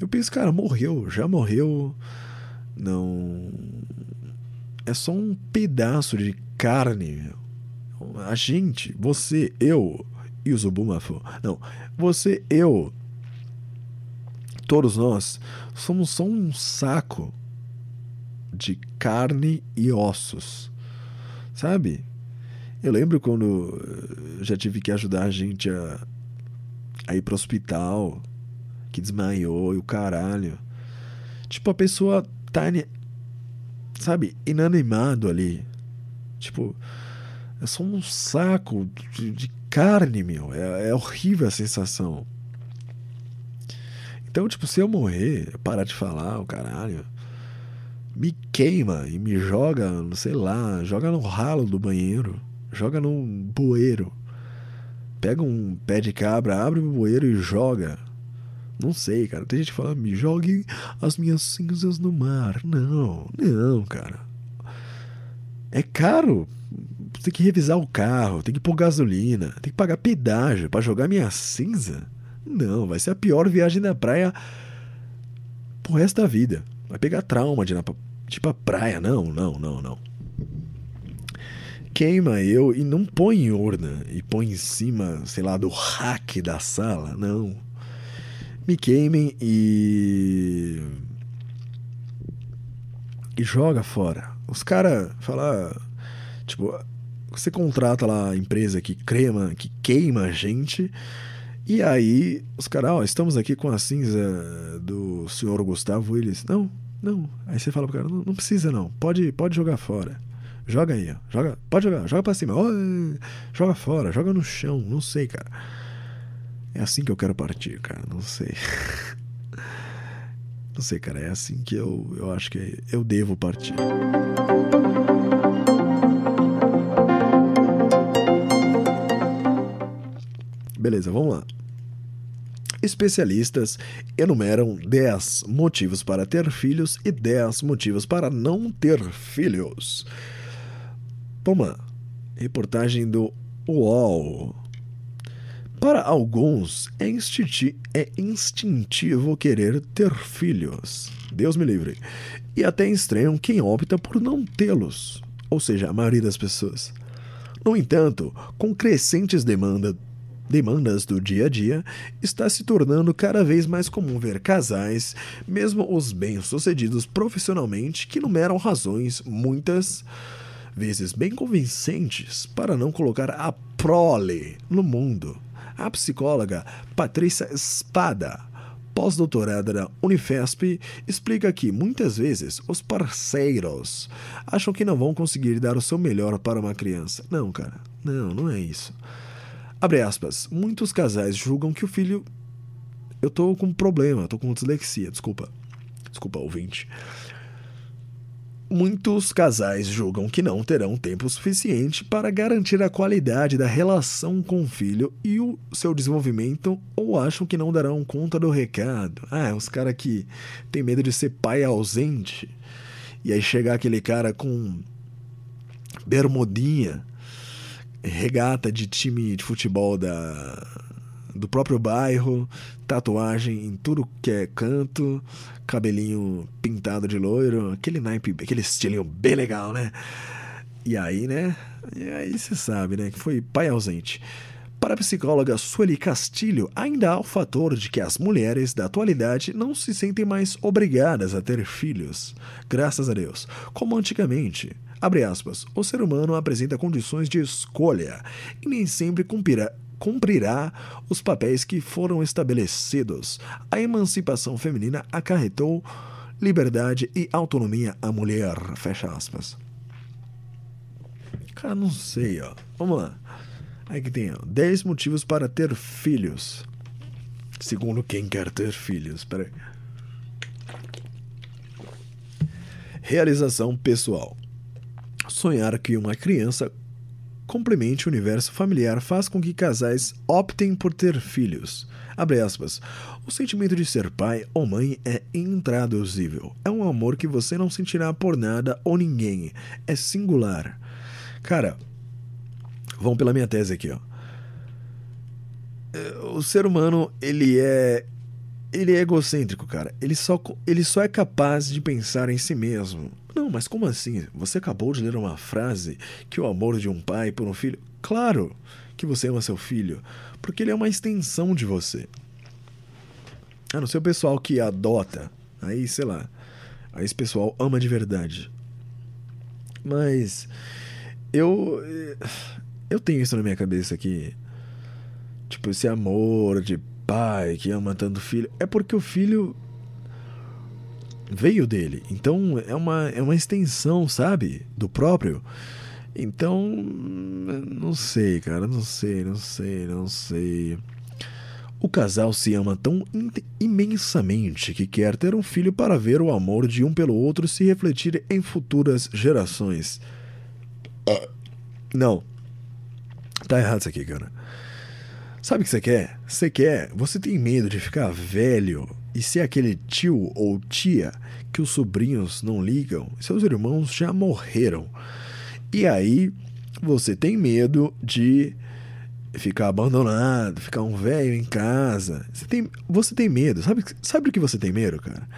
Eu penso, cara, morreu, já morreu. Não. É só um pedaço de carne. A gente, você, eu e o Zubumafo. Não, você, eu todos nós somos só um saco de carne e ossos, sabe? Eu lembro quando já tive que ajudar a gente a, a ir pro hospital, que desmaiou e o caralho. Tipo, a pessoa tá, sabe, inanimado ali. Tipo, é só um saco de, de carne, meu. É, é horrível a sensação. Então, tipo, se eu morrer, parar de falar, o caralho, me queima e me joga, sei lá, joga no ralo do banheiro, joga num bueiro. Pega um pé de cabra, abre o bueiro e joga. Não sei, cara. Tem gente que fala, me jogue as minhas cinzas no mar. Não, não, cara. É caro. Tem que revisar o carro, tem que pôr gasolina, tem que pagar pedágio para jogar minha cinza. Não, vai ser a pior viagem na praia pro resto da vida. Vai pegar trauma de ir, na, de ir pra praia. Não, não, não, não. Queima eu e não põe em urna e põe em cima, sei lá, do rack da sala. Não. Me queimem e. E joga fora. Os caras falam. Tipo, você contrata lá a empresa que crema, que queima a gente e aí, os caras, ó, estamos aqui com a cinza do senhor Gustavo. Eles, não, não. Aí você fala pro cara, não, não precisa não, pode, pode jogar fora. Joga aí, ó. Joga, pode jogar, joga pra cima. Joga fora, joga no chão, não sei, cara. É assim que eu quero partir, cara, não sei. (laughs) não sei, cara, é assim que eu, eu acho que eu devo partir. Beleza, vamos lá. Especialistas enumeram 10 motivos para ter filhos e 10 motivos para não ter filhos. Lá. Reportagem do UOL. Para alguns, é, instinti é instintivo querer ter filhos. Deus me livre. E até estranham quem opta por não tê-los, ou seja, a maioria das pessoas. No entanto, com crescentes demandas demandas do dia a dia, está se tornando cada vez mais comum ver casais, mesmo os bem-sucedidos profissionalmente, que numeram razões, muitas vezes bem convincentes, para não colocar a prole no mundo. A psicóloga Patrícia Espada, pós-doutorada da Unifesp, explica que muitas vezes os parceiros acham que não vão conseguir dar o seu melhor para uma criança. Não, cara, não, não é isso. Abre aspas. Muitos casais julgam que o filho. Eu tô com um problema, tô com dislexia, desculpa. Desculpa, ouvinte. Muitos casais julgam que não terão tempo suficiente para garantir a qualidade da relação com o filho e o seu desenvolvimento ou acham que não darão conta do recado. Ah, os caras que tem medo de ser pai ausente. E aí chegar aquele cara com bermudinha regata de time de futebol da, do próprio bairro, tatuagem em tudo que é canto, cabelinho pintado de loiro, aquele naipe, aquele estilinho bem legal, né? E aí, né? E aí você sabe, né? Que foi pai ausente. Para a psicóloga Sueli Castilho, ainda há o fator de que as mulheres da atualidade não se sentem mais obrigadas a ter filhos, graças a Deus, como antigamente. Aspas, o ser humano apresenta condições de escolha e nem sempre cumprirá, cumprirá os papéis que foram estabelecidos. A emancipação feminina acarretou liberdade e autonomia à mulher. Fecha aspas. Cara, não sei, ó. Vamos lá. Aí que tem, ó. 10 motivos para ter filhos. Segundo quem quer ter filhos. Peraí. Realização pessoal. Sonhar que uma criança complemente o universo familiar faz com que casais optem por ter filhos. O sentimento de ser pai ou mãe é intraduzível. É um amor que você não sentirá por nada ou ninguém. É singular. Cara, vamos pela minha tese aqui, ó. É, o ser humano, ele é ele é egocêntrico, cara. Ele só, ele só é capaz de pensar em si mesmo. Não, mas como assim? Você acabou de ler uma frase que o amor de um pai por um filho. Claro que você ama seu filho, porque ele é uma extensão de você. A não ser o pessoal que adota. Aí, sei lá. Aí esse pessoal ama de verdade. Mas eu eu tenho isso na minha cabeça que tipo esse amor de pai que ama tanto o filho é porque o filho veio dele. Então é uma é uma extensão, sabe, do próprio. Então não sei, cara, não sei, não sei, não sei. O casal se ama tão imensamente que quer ter um filho para ver o amor de um pelo outro se refletir em futuras gerações. Uh, não. Tá errado isso aqui, cara. Sabe o que você quer? Você quer, você tem medo de ficar velho e ser aquele tio ou tia que os sobrinhos não ligam, seus irmãos já morreram. E aí você tem medo de ficar abandonado, ficar um velho em casa. Você tem, você tem medo. Sabe, sabe do que você tem medo, cara?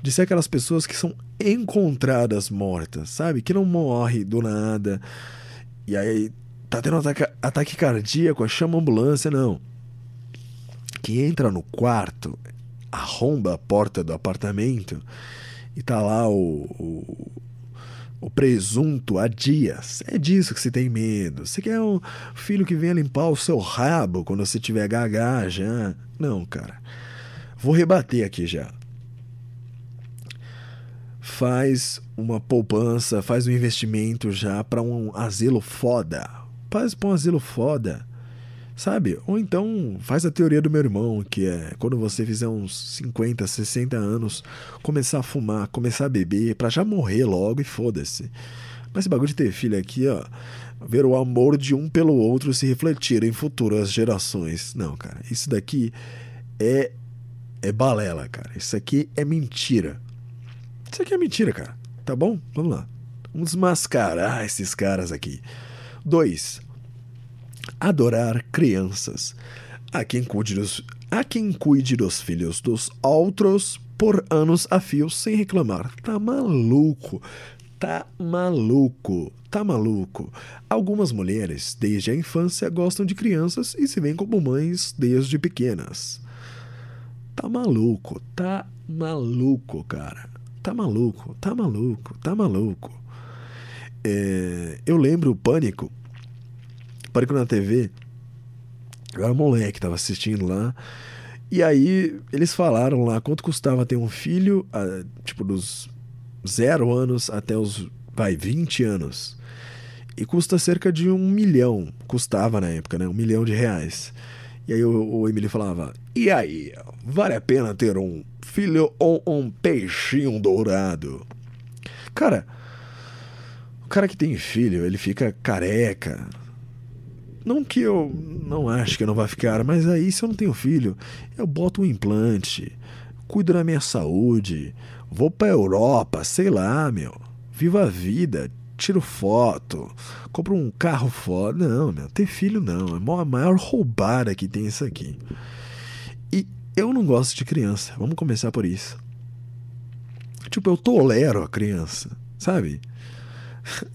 De ser aquelas pessoas que são encontradas mortas, sabe? Que não morre do nada. E aí tá tendo ataque, ataque cardíaco, chama a ambulância, não. Que entra no quarto, arromba a porta do apartamento e tá lá o, o, o presunto há dias. É disso que você tem medo. Você quer um filho que venha limpar o seu rabo quando você tiver gaga já? Não, cara. Vou rebater aqui já. Faz uma poupança, faz um investimento já para um asilo foda Faz pra um asilo foda. Sabe? Ou então faz a teoria do meu irmão, que é quando você fizer uns 50, 60 anos, começar a fumar, começar a beber, pra já morrer logo e foda-se. Mas esse bagulho de ter filho aqui, ó, ver o amor de um pelo outro se refletir em futuras gerações. Não, cara, isso daqui é é balela, cara. Isso aqui é mentira. Isso aqui é mentira, cara. Tá bom? Vamos lá. Vamos mascarar esses caras aqui. 2. Adorar crianças. Há quem, cuide dos, há quem cuide dos filhos dos outros por anos a fio sem reclamar. Tá maluco. Tá maluco. Tá maluco. Algumas mulheres, desde a infância, gostam de crianças e se veem como mães desde pequenas. Tá maluco. Tá maluco, cara. Tá maluco. Tá maluco. Tá maluco. É, eu lembro o Pânico. Pânico na TV. Eu era moleque, tava assistindo lá. E aí eles falaram lá quanto custava ter um filho, tipo, dos zero anos até os, vai, 20 anos. E custa cerca de um milhão, custava na época, né? Um milhão de reais. E aí o, o falava, e aí, vale a pena ter um filho ou um peixinho dourado? Cara, o cara que tem filho, ele fica careca. Não que eu não acho que não vai ficar, mas aí se eu não tenho filho, eu boto um implante, cuido da minha saúde, vou pra Europa, sei lá, meu. Viva a vida, tiro foto, compro um carro foda. Não, meu, ter filho não. É a maior roubada que tem isso aqui. E eu não gosto de criança. Vamos começar por isso. Tipo, eu tolero a criança, sabe?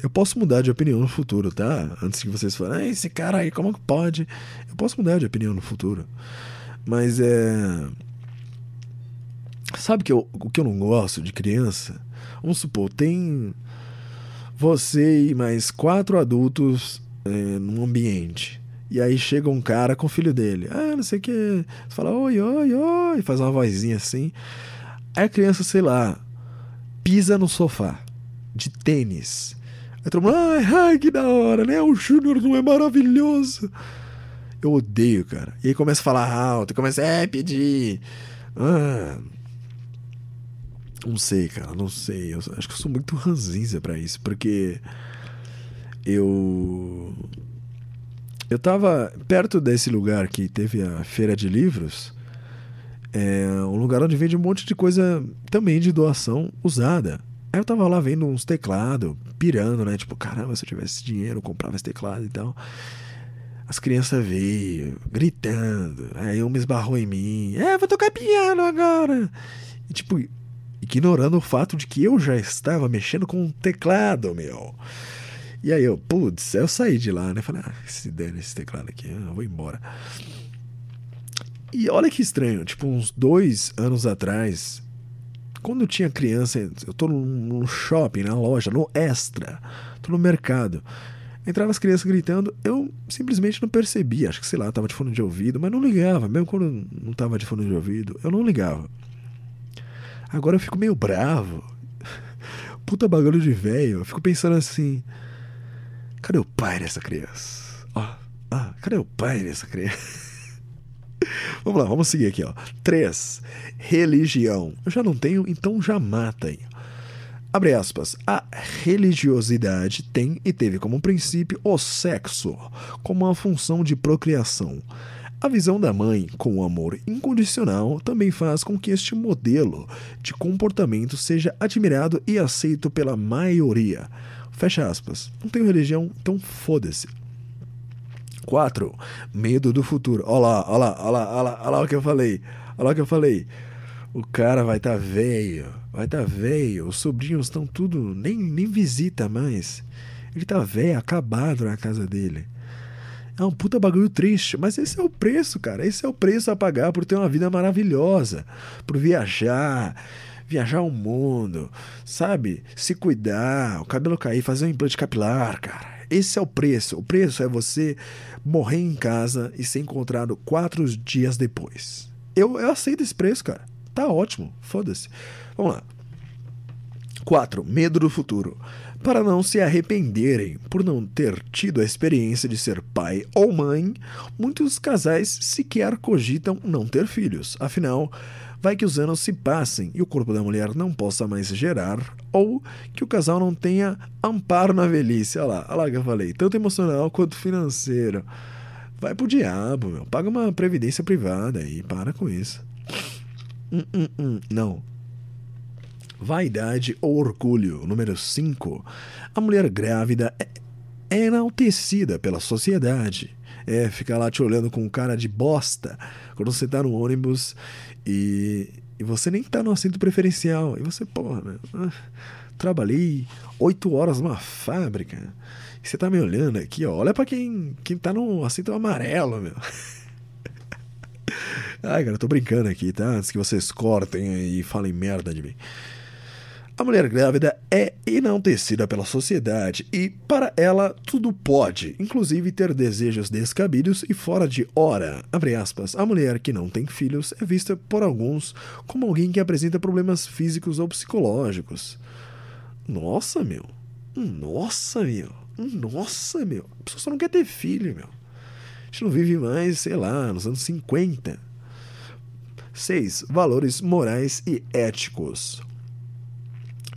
Eu posso mudar de opinião no futuro, tá? Antes que vocês falem, esse cara aí, como que pode? Eu posso mudar de opinião no futuro. Mas é. Sabe que eu, o que eu não gosto de criança? Vamos supor, tem você e mais quatro adultos é, num ambiente. E aí chega um cara com o filho dele. Ah, não sei o que. Fala, oi, oi, oi. Faz uma vozinha assim. Aí a criança, sei lá, pisa no sofá de tênis. Aí todo mundo, ai, ai, que da hora, né? O Júnior não é maravilhoso. Eu odeio, cara. E aí começa a falar alto, começa, é, pedir. Ah, não sei, cara, não sei. Eu acho que eu sou muito ranzinza para isso, porque eu eu tava perto desse lugar que teve a feira de livros, é um lugar onde vende um monte de coisa também de doação usada. Aí eu tava lá vendo uns teclados, pirando, né? Tipo, caramba, se eu tivesse dinheiro, eu comprava esse teclado e tal. As crianças veio gritando. Aí um me esbarrou em mim. É, vou tocar piano agora. E tipo, ignorando o fato de que eu já estava mexendo com um teclado, meu. E aí eu, putz, eu saí de lá, né? Falei, ah, se der esse teclado aqui, eu vou embora. E olha que estranho, tipo, uns dois anos atrás, quando eu tinha criança, eu tô no shopping, na loja, no extra, tô no mercado. Entrava as crianças gritando, eu simplesmente não percebia. Acho que, sei lá, tava de fone de ouvido, mas não ligava. Mesmo quando não tava de fone de ouvido, eu não ligava. Agora eu fico meio bravo. (laughs) Puta bagulho de velho. Eu fico pensando assim: cadê o pai dessa criança? Ó, ah, cadê o pai dessa criança? (laughs) (laughs) vamos lá, vamos seguir aqui, ó. 3. Religião. Eu já não tenho, então já matem. Abre aspas. A religiosidade tem e teve como princípio o sexo, como uma função de procriação. A visão da mãe com o amor incondicional também faz com que este modelo de comportamento seja admirado e aceito pela maioria. Fecha aspas. Não tenho religião, então foda-se. 4. Medo do futuro. Olha lá, olha lá, olha lá, olha lá, olha lá o que eu falei. Olha lá o que eu falei. O cara vai estar tá velho, vai estar tá velho. Os sobrinhos estão tudo, nem, nem visita mais. Ele tá velho, acabado na casa dele. É um puta bagulho triste, mas esse é o preço, cara. Esse é o preço a pagar por ter uma vida maravilhosa, por viajar, viajar o mundo, sabe? Se cuidar, o cabelo cair, fazer um implante capilar, cara. Esse é o preço. O preço é você morrer em casa e ser encontrado quatro dias depois. Eu, eu aceito esse preço, cara. Tá ótimo, foda-se. Vamos lá. 4. Medo do futuro para não se arrependerem por não ter tido a experiência de ser pai ou mãe, muitos casais sequer cogitam não ter filhos. Afinal, vai que os anos se passem e o corpo da mulher não possa mais gerar, ou que o casal não tenha amparo na velhice. Olha lá, olha lá que eu falei, tanto emocional quanto financeiro. Vai pro diabo, meu. Paga uma previdência privada aí, para com isso. Hum, hum, hum. Não, Vaidade ou orgulho. Número 5. A mulher grávida é, é enaltecida pela sociedade. É, fica lá te olhando com cara de bosta quando você tá no ônibus e, e você nem tá no assento preferencial. E você, porra, meu, ah, trabalhei oito horas numa fábrica. E você tá me olhando aqui, ó. Olha pra quem, quem tá no assento amarelo, meu. (laughs) Ai, cara, eu tô brincando aqui, tá? Antes que vocês cortem e falem merda de mim. A mulher grávida é enaltecida pela sociedade e, para ela, tudo pode, inclusive ter desejos descabidos e fora de hora. Aspas, a mulher que não tem filhos é vista por alguns como alguém que apresenta problemas físicos ou psicológicos. Nossa, meu. Nossa, meu. Nossa, meu. A pessoa só não quer ter filho, meu. A gente não vive mais, sei lá, nos anos 50. 6. Valores morais e éticos.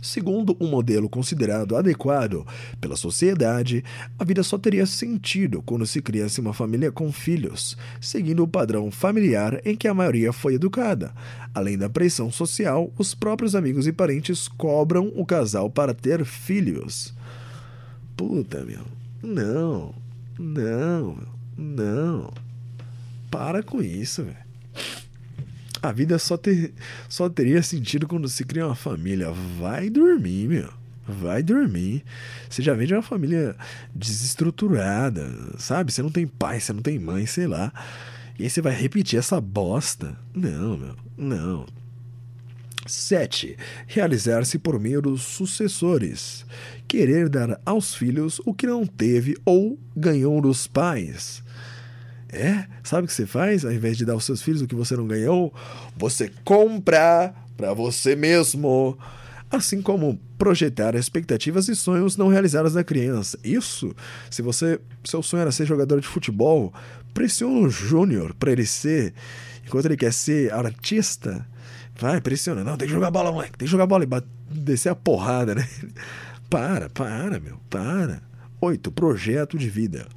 Segundo um modelo considerado adequado pela sociedade, a vida só teria sentido quando se criasse uma família com filhos, seguindo o padrão familiar em que a maioria foi educada. Além da pressão social, os próprios amigos e parentes cobram o casal para ter filhos. puta, meu. Não, não, não. Para com isso, velho. A vida só, ter, só teria sentido quando se cria uma família. Vai dormir, meu. Vai dormir. Você já vem de uma família desestruturada, sabe? Você não tem pai, você não tem mãe, sei lá. E aí você vai repetir essa bosta? Não, meu. Não. 7. Realizar-se por meio dos sucessores. Querer dar aos filhos o que não teve ou ganhou dos pais. É? Sabe o que você faz? Ao invés de dar aos seus filhos o que você não ganhou, você compra para você mesmo. Assim como projetar expectativas e sonhos não realizados da criança. Isso, se você seu sonho era ser jogador de futebol, pressiona o júnior para ele ser, enquanto ele quer ser artista, vai, pressiona. Não, tem que jogar bola, moleque, tem que jogar bola e descer a porrada, né? (laughs) Para, para, meu, para. Oito, projeto de vida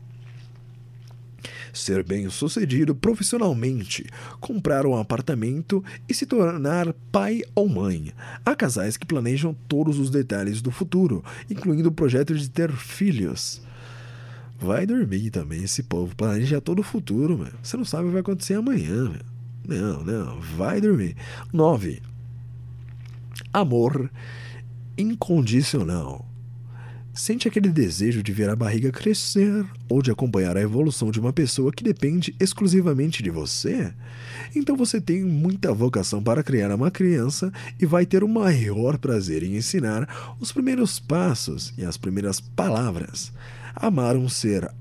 ser bem-sucedido profissionalmente, comprar um apartamento e se tornar pai ou mãe. Há casais que planejam todos os detalhes do futuro, incluindo o projeto de ter filhos. Vai dormir também esse povo, planeja todo o futuro, meu. Você não sabe o que vai acontecer amanhã, meu. Não, não, vai dormir. 9. Amor incondicional. Sente aquele desejo de ver a barriga crescer ou de acompanhar a evolução de uma pessoa que depende exclusivamente de você? Então você tem muita vocação para criar uma criança e vai ter o maior prazer em ensinar os primeiros passos e as primeiras palavras. Amar um ser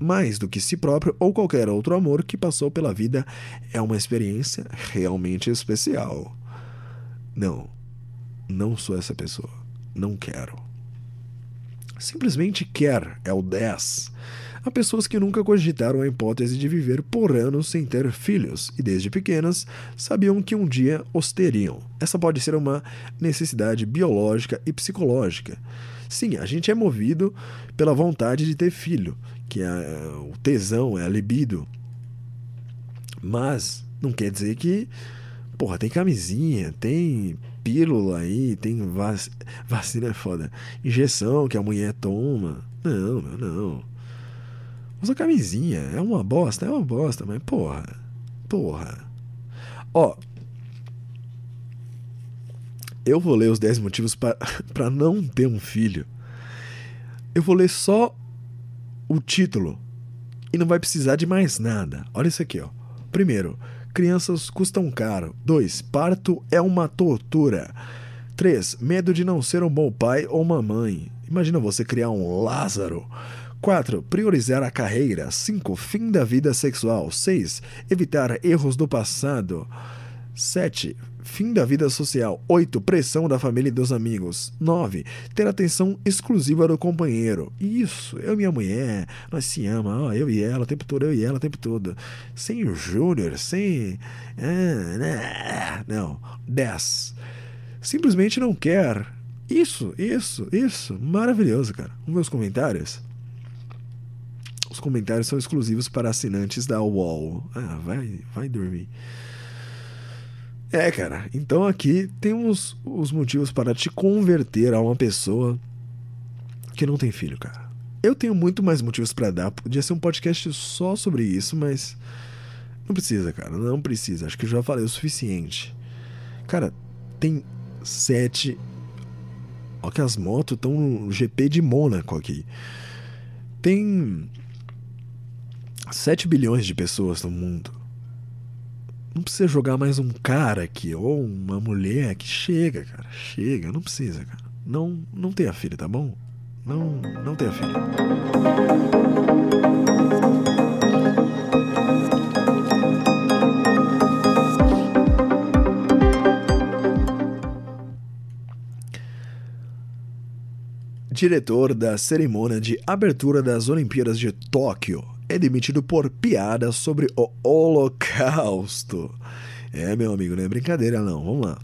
mais do que si próprio ou qualquer outro amor que passou pela vida é uma experiência realmente especial. Não, não sou essa pessoa. Não quero simplesmente quer, é o 10. Há pessoas que nunca cogitaram a hipótese de viver por anos sem ter filhos e, desde pequenas, sabiam que um dia os teriam. Essa pode ser uma necessidade biológica e psicológica. Sim, a gente é movido pela vontade de ter filho, que é o tesão, é a libido. Mas não quer dizer que, porra, tem camisinha, tem pílula aí, tem vac... vacina é foda. Injeção que a mulher toma. Não, não. Usa camisinha. É uma bosta, é uma bosta, mas porra. Porra. Ó. Eu vou ler os 10 motivos para (laughs) não ter um filho. Eu vou ler só o título. E não vai precisar de mais nada. Olha isso aqui, ó. Primeiro, Crianças custam caro. 2. Parto é uma tortura. 3. Medo de não ser um bom pai ou uma mãe. Imagina você criar um Lázaro. 4. Priorizar a carreira. 5. Fim da vida sexual. 6. Evitar erros do passado. 7. Fim da vida social. 8. Pressão da família e dos amigos. 9. Ter atenção exclusiva do companheiro. Isso, eu e minha mulher, nós se ama, ó, eu e ela o tempo todo, eu e ela o tempo todo. Sem o Júnior, sem. Ah, né? Não. 10. Simplesmente não quer. Isso, isso, isso. Maravilhoso, cara. Os comentários? Os comentários são exclusivos para assinantes da UOL. Ah, vai, vai dormir. É, cara. Então aqui temos os motivos para te converter a uma pessoa que não tem filho, cara. Eu tenho muito mais motivos para dar. Podia ser um podcast só sobre isso, mas não precisa, cara. Não precisa. Acho que eu já falei o suficiente. Cara, tem sete. Olha que as motos estão no GP de Mônaco aqui. Tem 7 bilhões de pessoas no mundo. Não precisa jogar mais um cara aqui ou uma mulher que chega, cara. Chega, não precisa, cara. Não, não tenha filho, tá bom? Não, não tenha filho. Diretor da cerimônia de abertura das Olimpíadas de Tóquio, é demitido por piada sobre o Holocausto. É, meu amigo, não é brincadeira, não. Vamos lá.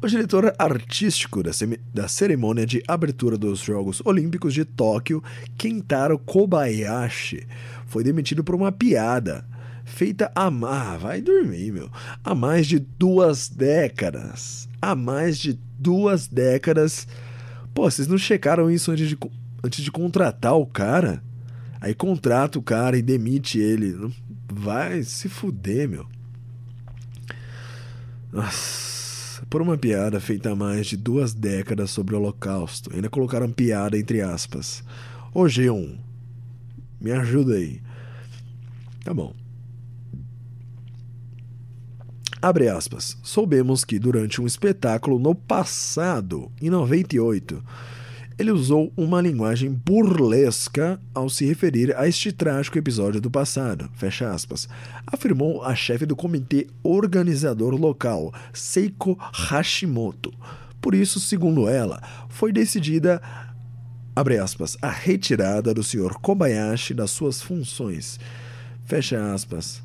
O diretor artístico da, da cerimônia de abertura dos Jogos Olímpicos de Tóquio, Kentaro Kobayashi, foi demitido por uma piada feita há ah, vai dormir, meu, há mais de duas décadas, há mais de duas décadas Pô, vocês não checaram isso antes de, antes de contratar o cara? Aí contrata o cara e demite ele. Vai se fuder, meu. Nossa, por uma piada feita há mais de duas décadas sobre o Holocausto, ainda colocaram piada entre aspas. Ô G1, me ajuda aí. Tá bom. Abre aspas. Soubemos que durante um espetáculo no passado, em 98, ele usou uma linguagem burlesca ao se referir a este trágico episódio do passado, fecha aspas, afirmou a chefe do comitê organizador local, Seiko Hashimoto. Por isso, segundo ela, foi decidida abre aspas, a retirada do Sr. Kobayashi das suas funções. Fecha aspas.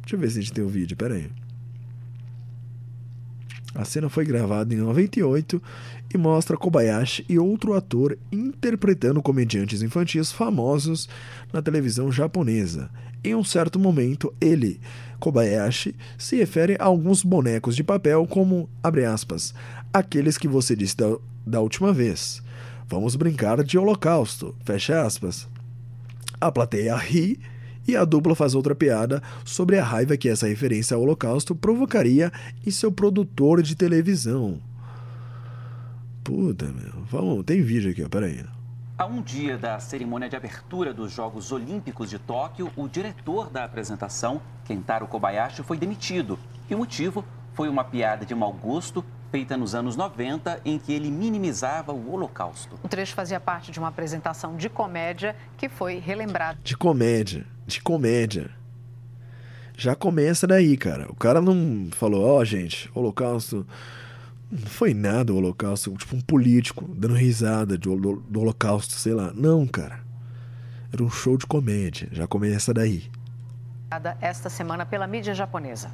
Deixa eu ver se a gente tem o um vídeo, peraí. A cena foi gravada em 98 e mostra Kobayashi e outro ator interpretando comediantes infantis famosos na televisão japonesa. Em um certo momento, ele, Kobayashi, se refere a alguns bonecos de papel como, abre aspas, aqueles que você disse da, da última vez. Vamos brincar de holocausto, fecha aspas. A plateia ri e a dupla faz outra piada sobre a raiva que essa referência ao Holocausto provocaria em seu produtor de televisão. Puta, meu. Vamos, tem vídeo aqui, ó, peraí. A um dia da cerimônia de abertura dos Jogos Olímpicos de Tóquio, o diretor da apresentação, Kentaro Kobayashi, foi demitido. E o motivo foi uma piada de mau gosto feita nos anos 90, em que ele minimizava o Holocausto. O trecho fazia parte de uma apresentação de comédia que foi relembrada. De comédia, de comédia. Já começa daí, cara. O cara não falou, ó, oh, gente, Holocausto. Não foi nada o Holocausto, tipo um político dando risada do, do, do Holocausto, sei lá. Não, cara. Era um show de comédia. Já começa daí. Esta semana pela mídia japonesa.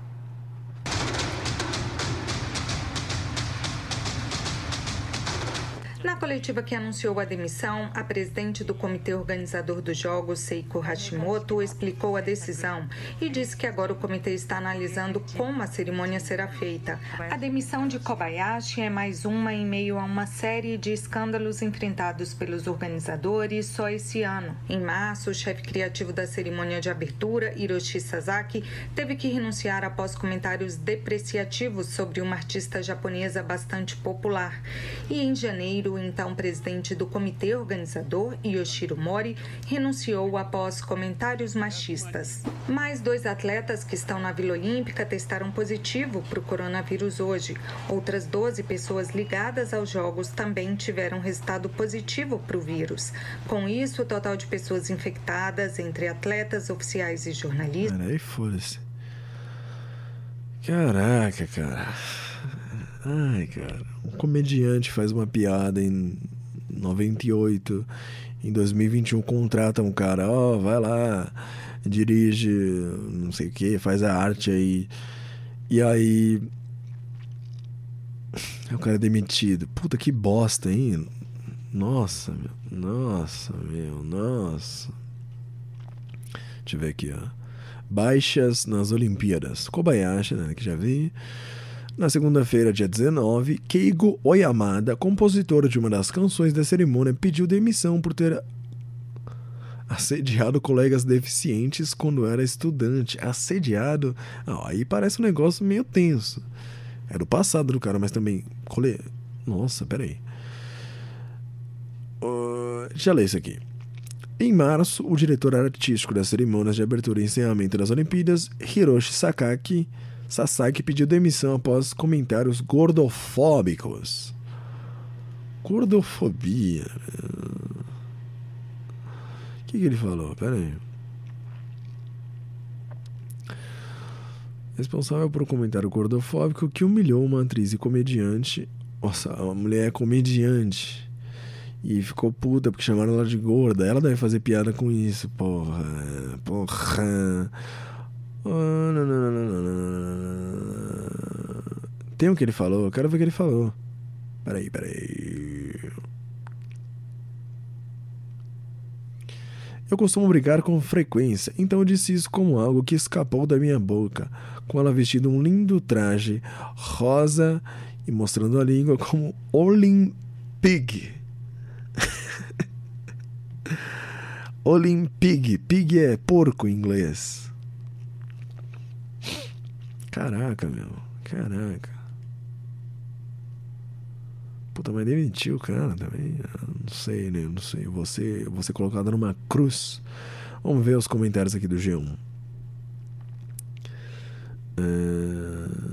Na coletiva que anunciou a demissão, a presidente do comitê organizador dos Jogos, Seiko Hashimoto, explicou a decisão e disse que agora o comitê está analisando como a cerimônia será feita. A demissão de Kobayashi é mais uma em meio a uma série de escândalos enfrentados pelos organizadores só esse ano. Em março, o chefe criativo da cerimônia de abertura, Hiroshi Sasaki, teve que renunciar após comentários depreciativos sobre uma artista japonesa bastante popular. E em janeiro, o então presidente do comitê organizador, Yoshiro Mori, renunciou após comentários machistas. Mais dois atletas que estão na Vila Olímpica testaram positivo para o coronavírus hoje. Outras 12 pessoas ligadas aos Jogos também tiveram resultado positivo para o vírus. Com isso, o total de pessoas infectadas entre atletas, oficiais e jornalistas. Peraí, foda-se. Caraca, cara. Ai, cara, um comediante faz uma piada em 98, em 2021 contrata um cara, ó, oh, vai lá, dirige, não sei o que, faz a arte aí. E aí. O cara é demitido. Puta que bosta, hein? Nossa, meu. Nossa, meu. Nossa. Deixa eu ver aqui, ó. Baixas nas Olimpíadas. Kobayashi, né? Que já vi. Na segunda-feira, dia 19, Keigo Oyamada, compositor de uma das canções da cerimônia, pediu demissão por ter assediado colegas deficientes quando era estudante. Assediado? Ah, aí parece um negócio meio tenso. Era o passado do cara, mas também. Cole... Nossa, peraí. Uh, já leio isso aqui. Em março, o diretor artístico das cerimônias de abertura e encerramento das Olimpíadas, Hiroshi Sakaki, Sasaki pediu demissão após comentários gordofóbicos. Gordofobia. O que, que ele falou? Pera aí. Responsável por um comentário gordofóbico que humilhou uma atriz e comediante. Nossa, a mulher é comediante. E ficou puta porque chamaram ela de gorda. Ela deve fazer piada com isso, porra. Porra. Tem o que ele falou? Eu quero ver o que ele falou. Peraí, peraí. Eu costumo brigar com frequência, então disse isso como algo que escapou da minha boca, com ela vestida um lindo traje rosa e mostrando a língua como Olin (laughs) Olympig. Olympig. Pig é porco em inglês. Caraca, meu. Caraca. Puta, mas demitiu o cara também. Não sei, né? Não sei. Você, você colocado numa cruz. Vamos ver os comentários aqui do G1. Uh...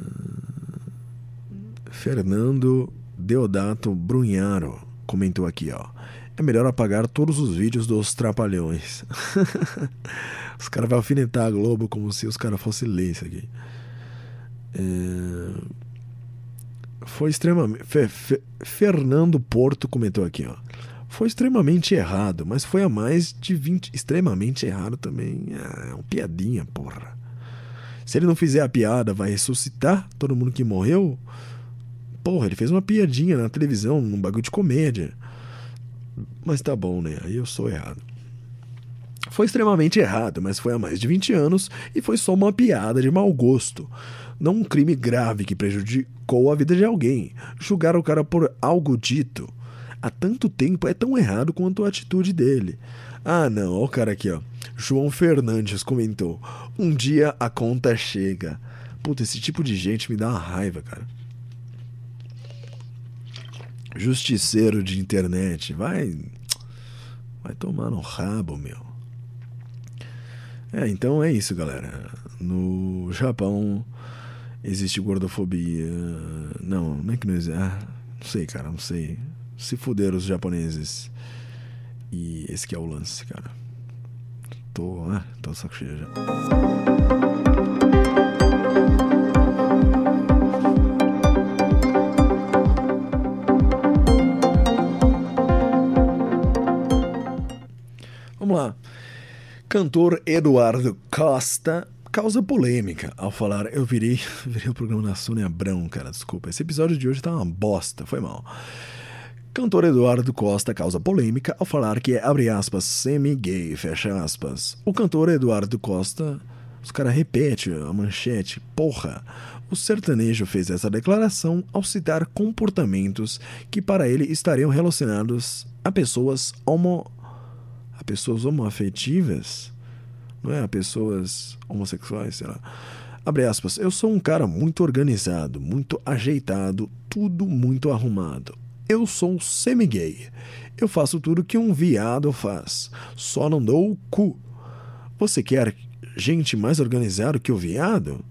Fernando Deodato Brunharo comentou aqui, ó. É melhor apagar todos os vídeos dos trapalhões. (laughs) os caras vão alfinetar a Globo como se os caras fossem ler isso aqui. É... Foi extremamente. Fe, Fe, Fernando Porto comentou aqui, ó. Foi extremamente errado, mas foi a mais de 20. Extremamente errado também. É uma piadinha, porra. Se ele não fizer a piada, vai ressuscitar todo mundo que morreu? Porra, ele fez uma piadinha na televisão, num bagulho de comédia. Mas tá bom, né? Aí eu sou errado. Foi extremamente errado, mas foi há mais de 20 anos e foi só uma piada de mau gosto. Não um crime grave que prejudicou a vida de alguém. Julgar o cara por algo dito há tanto tempo é tão errado quanto a atitude dele. Ah, não, ó o cara aqui, ó. João Fernandes comentou: Um dia a conta chega. Puta, esse tipo de gente me dá uma raiva, cara. Justiceiro de internet, vai. Vai tomar no rabo, meu. É, então é isso, galera. No Japão existe gordofobia. Não, não é que não existe. Ah, não sei, cara, não sei. Se fuderam os japoneses. E esse é o lance, cara. Tô, ah, tô saco cheio já. Vamos lá. Cantor Eduardo Costa causa polêmica ao falar. Eu virei, (laughs) virei o programa da Sônia Abrão, cara, desculpa. Esse episódio de hoje tá uma bosta, foi mal. Cantor Eduardo Costa causa polêmica ao falar que é, abre aspas, semi-gay, fecha aspas. O cantor Eduardo Costa, os caras repetem a manchete, porra. O sertanejo fez essa declaração ao citar comportamentos que para ele estariam relacionados a pessoas homo a pessoas homoafetivas, não é? A pessoas homossexuais, sei lá. Abre aspas, eu sou um cara muito organizado, muito ajeitado, tudo muito arrumado. Eu sou semi-gay. Eu faço tudo que um viado faz, só não dou o cu. Você quer gente mais organizada que o viado?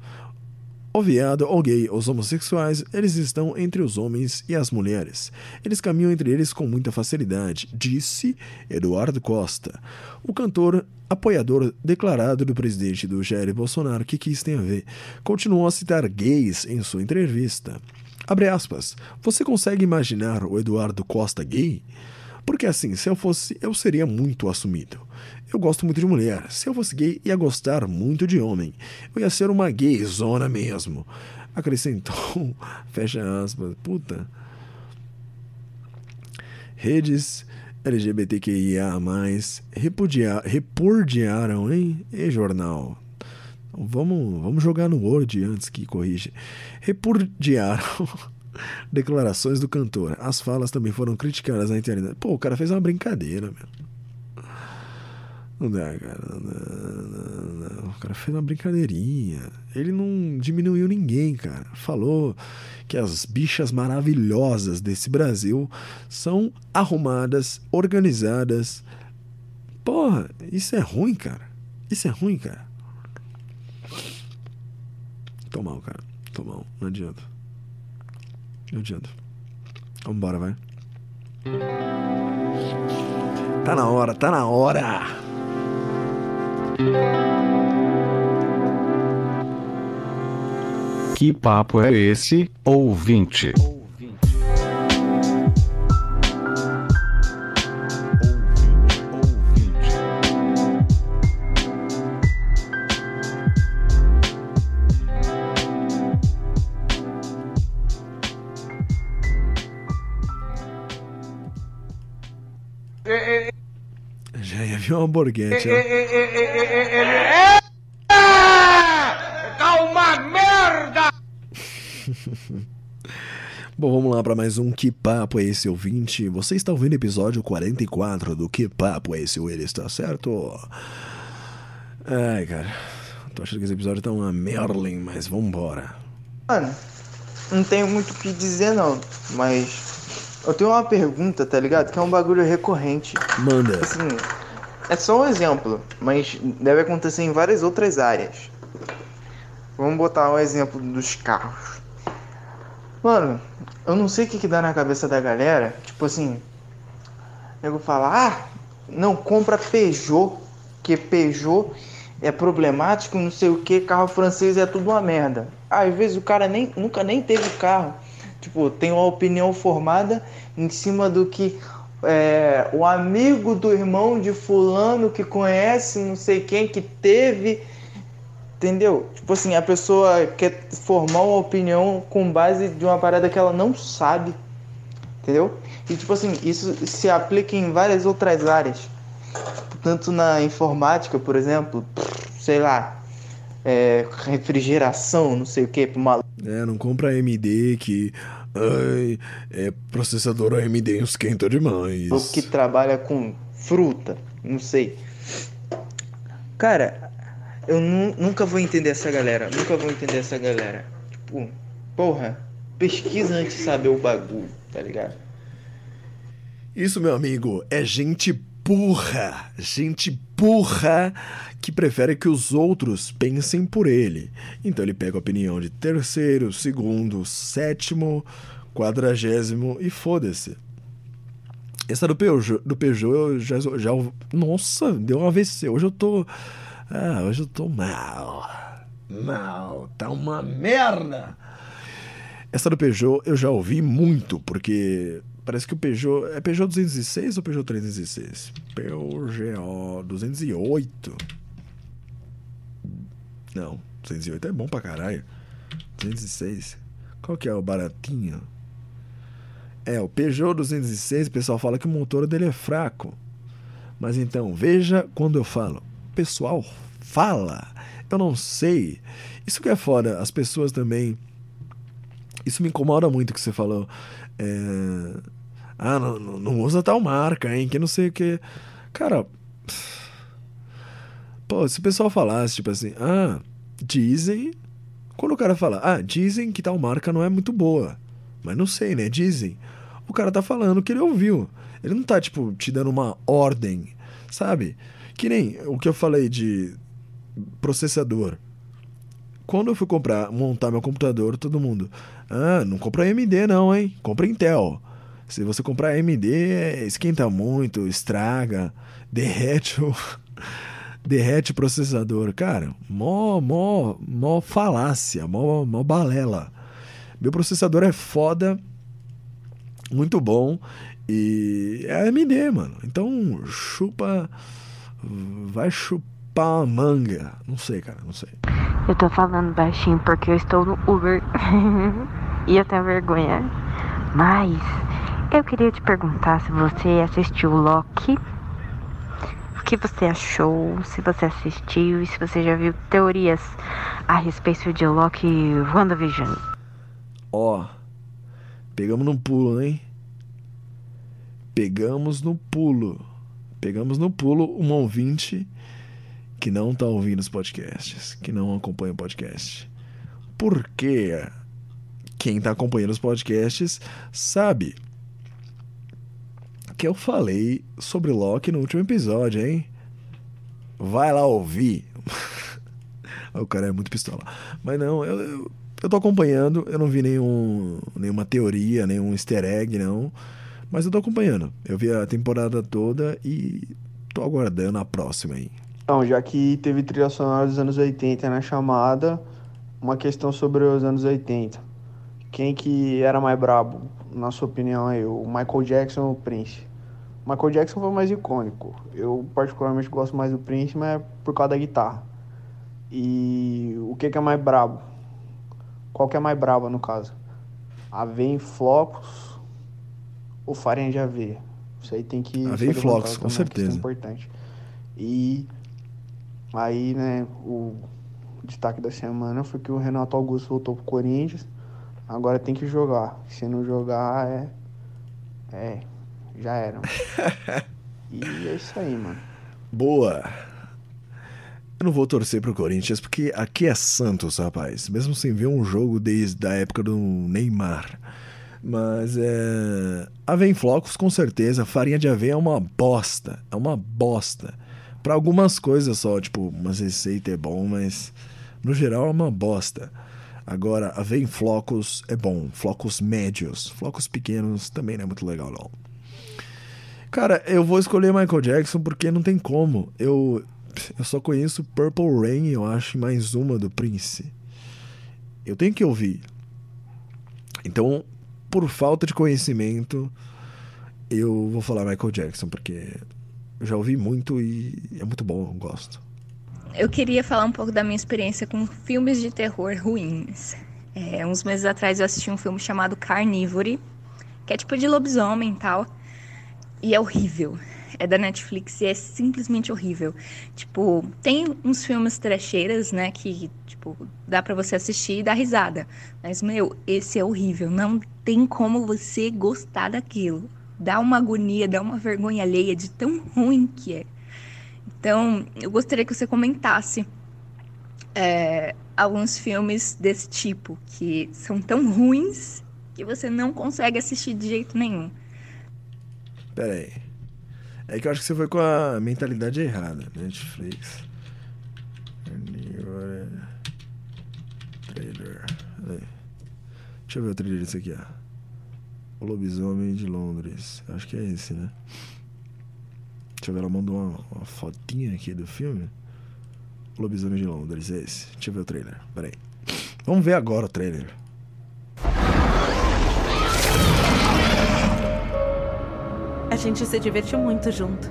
O viado, o gay, os homossexuais, eles estão entre os homens e as mulheres. Eles caminham entre eles com muita facilidade, disse Eduardo Costa, o cantor apoiador declarado do presidente do Jair Bolsonaro que quis ter a ver. Continuou a citar gays em sua entrevista. Abre aspas. Você consegue imaginar o Eduardo Costa gay? Porque assim, se eu fosse, eu seria muito assumido. Eu gosto muito de mulher. Se eu fosse gay, ia gostar muito de homem. Eu ia ser uma gayzona mesmo. Acrescentou, (laughs) fecha aspas, puta. Redes LGBTQIA+, repudiar, repudiaram, hein? E jornal. Então, vamos, vamos jogar no Word antes que corrija. Repudiaram (laughs) declarações do cantor. As falas também foram criticadas na internet. Pô, o cara fez uma brincadeira, meu. Não dá, cara. Não não dá. O cara fez uma brincadeirinha. Ele não diminuiu ninguém, cara. Falou que as bichas maravilhosas desse Brasil são arrumadas, organizadas. Porra, isso é ruim, cara. Isso é ruim, cara. Tô mal, cara. Tô mal. Não adianta. Não adianta. Vambora, vai. Tá na hora, tá na hora. Que papo é esse, ouvinte? Tá uma merda! (laughs) Bom, vamos lá para mais um Que Papo é esse ouvinte? Você está ouvindo o episódio 44 do Que Papo é esse ele está certo? Ai, cara, tô achando que esse episódio tá uma Merlin, mas vambora. Mano, não tenho muito o que dizer não, mas eu tenho uma pergunta, tá ligado? Que é um bagulho recorrente. Manda. Assim, é só um exemplo, mas deve acontecer em várias outras áreas. Vamos botar um exemplo dos carros. Mano, eu não sei o que, que dá na cabeça da galera. Tipo assim, nego fala, ah, não compra Peugeot, que Peugeot é problemático, não sei o que, carro francês é tudo uma merda. Às vezes o cara nem, nunca nem teve carro. Tipo, tem uma opinião formada em cima do que é, o amigo do irmão de fulano que conhece não sei quem que teve Entendeu? Tipo assim, a pessoa quer formar uma opinião com base de uma parada que ela não sabe. Entendeu? E tipo assim, isso se aplica em várias outras áreas. Tanto na informática, por exemplo, sei lá, é, refrigeração, não sei o que, uma... É, não compra AMD que. Ai, é processador AMD esquenta demais. Ou que trabalha com fruta, não sei. Cara, eu nunca vou entender essa galera. Nunca vou entender essa galera. Tipo, porra, pesquisa antes de saber o bagulho, tá ligado? Isso, meu amigo, é gente burra. Gente burra que prefere que os outros pensem por ele. Então ele pega a opinião de terceiro, segundo, sétimo, quadragésimo e foda-se. Essa do Peugeot, do Peugeot eu já, já. Nossa, deu um AVC. Hoje eu tô. Ah, hoje eu tô mal. Mal. Tá uma merda. Essa do Peugeot eu já ouvi muito, porque parece que o Peugeot. É Peugeot 206 ou Peugeot 306? Peugeot 208. Não, 208 é bom pra caralho. 206. Qual que é o baratinho? É, o Peugeot 206, o pessoal fala que o motor dele é fraco. Mas então, veja quando eu falo pessoal fala. Eu não sei. Isso que é foda. As pessoas também. Isso me incomoda muito que você falou. É... Ah, não, não usa tal marca, hein? Que não sei o que. Cara. Pô, se o pessoal falasse, tipo assim, ah, dizem. Quando o cara fala, ah, dizem que tal marca não é muito boa. Mas não sei, né? Dizem. O cara tá falando que ele ouviu. Ele não tá, tipo, te dando uma ordem, sabe? Que nem o que eu falei de processador. Quando eu fui comprar, montar meu computador, todo mundo, ah, não compra AMD não, hein? Compra Intel. Se você comprar AMD, esquenta muito, estraga, derrete o (laughs) derrete o processador. Cara, mó, mó, mó falácia, mó, mó balela. Meu processador é foda, muito bom e é AMD, mano. Então chupa vai chupar a manga. Não sei, cara, não sei. Eu tô falando baixinho porque eu estou no Uber (laughs) e eu tenho vergonha. Mas eu queria te perguntar se você assistiu o Loki. O que você achou? Se você assistiu e se você já viu teorias a respeito de Loki e WandaVision. Ó, pegamos no pulo, hein? Pegamos no pulo pegamos no pulo um ouvinte que não está ouvindo os podcasts, que não acompanha o podcast. Porque quem está acompanhando os podcasts sabe que eu falei sobre Loki no último episódio, hein? Vai lá ouvir. (laughs) o cara é muito pistola. Mas não, eu, eu, eu tô acompanhando, eu não vi nenhum, nenhuma teoria, nenhum easter egg, não. Mas eu tô acompanhando. Eu vi a temporada toda e tô aguardando a próxima aí. Então, já que teve trilha sonora dos anos 80 na chamada, uma questão sobre os anos 80. Quem que era mais brabo, na sua opinião aí, o Michael Jackson ou o Prince? O Michael Jackson foi o mais icônico. Eu particularmente gosto mais do Prince, mas é por causa da guitarra. E o que que é mais brabo? Qual que é mais braba no caso? A em flocos ou farinha de aveia. Isso aí tem que. Aveia e flocos, com certeza. Isso é importante. E aí, né, o destaque da semana foi que o Renato Augusto voltou pro Corinthians. Agora tem que jogar. Se não jogar, é. É. Já era. (laughs) e é isso aí, mano. Boa. Eu não vou torcer pro Corinthians porque aqui é Santos, rapaz. Mesmo sem ver um jogo desde a época do Neymar. Mas é. Aveia em flocos, com certeza. Farinha de aveia é uma bosta. É uma bosta. Para algumas coisas só, tipo, umas receitas é bom, mas no geral é uma bosta. Agora, aveia em flocos é bom. Flocos médios. Flocos pequenos também não é muito legal, não. Cara, eu vou escolher Michael Jackson porque não tem como. Eu, eu só conheço Purple Rain, eu acho, e mais uma do Prince. Eu tenho que ouvir. Então, por falta de conhecimento, eu vou falar Michael Jackson, porque eu já ouvi muito e é muito bom, eu gosto. Eu queria falar um pouco da minha experiência com filmes de terror ruins. É, uns meses atrás eu assisti um filme chamado Carnivore, que é tipo de lobisomem e tal. E é horrível. É da Netflix e é simplesmente horrível. Tipo, tem uns filmes trecheiras, né, que, tipo, dá para você assistir e dar risada. Mas, meu, esse é horrível. Não tem como você gostar daquilo. Dá uma agonia, dá uma vergonha alheia de tão ruim que é. Então, eu gostaria que você comentasse é, alguns filmes desse tipo, que são tão ruins que você não consegue assistir de jeito nenhum. Pera aí. É que eu acho que você foi com a mentalidade errada. Netflix. Trailer. Aí. Deixa eu ver o trailer desse aqui, ó. O Lobisomem de Londres. Acho que é esse, né? Deixa eu ver, ela mandou uma, uma fotinha aqui do filme. O Lobisomem de Londres, é esse. Deixa eu ver o trailer. Pera aí. Vamos ver agora o trailer. A gente se divertiu muito junto.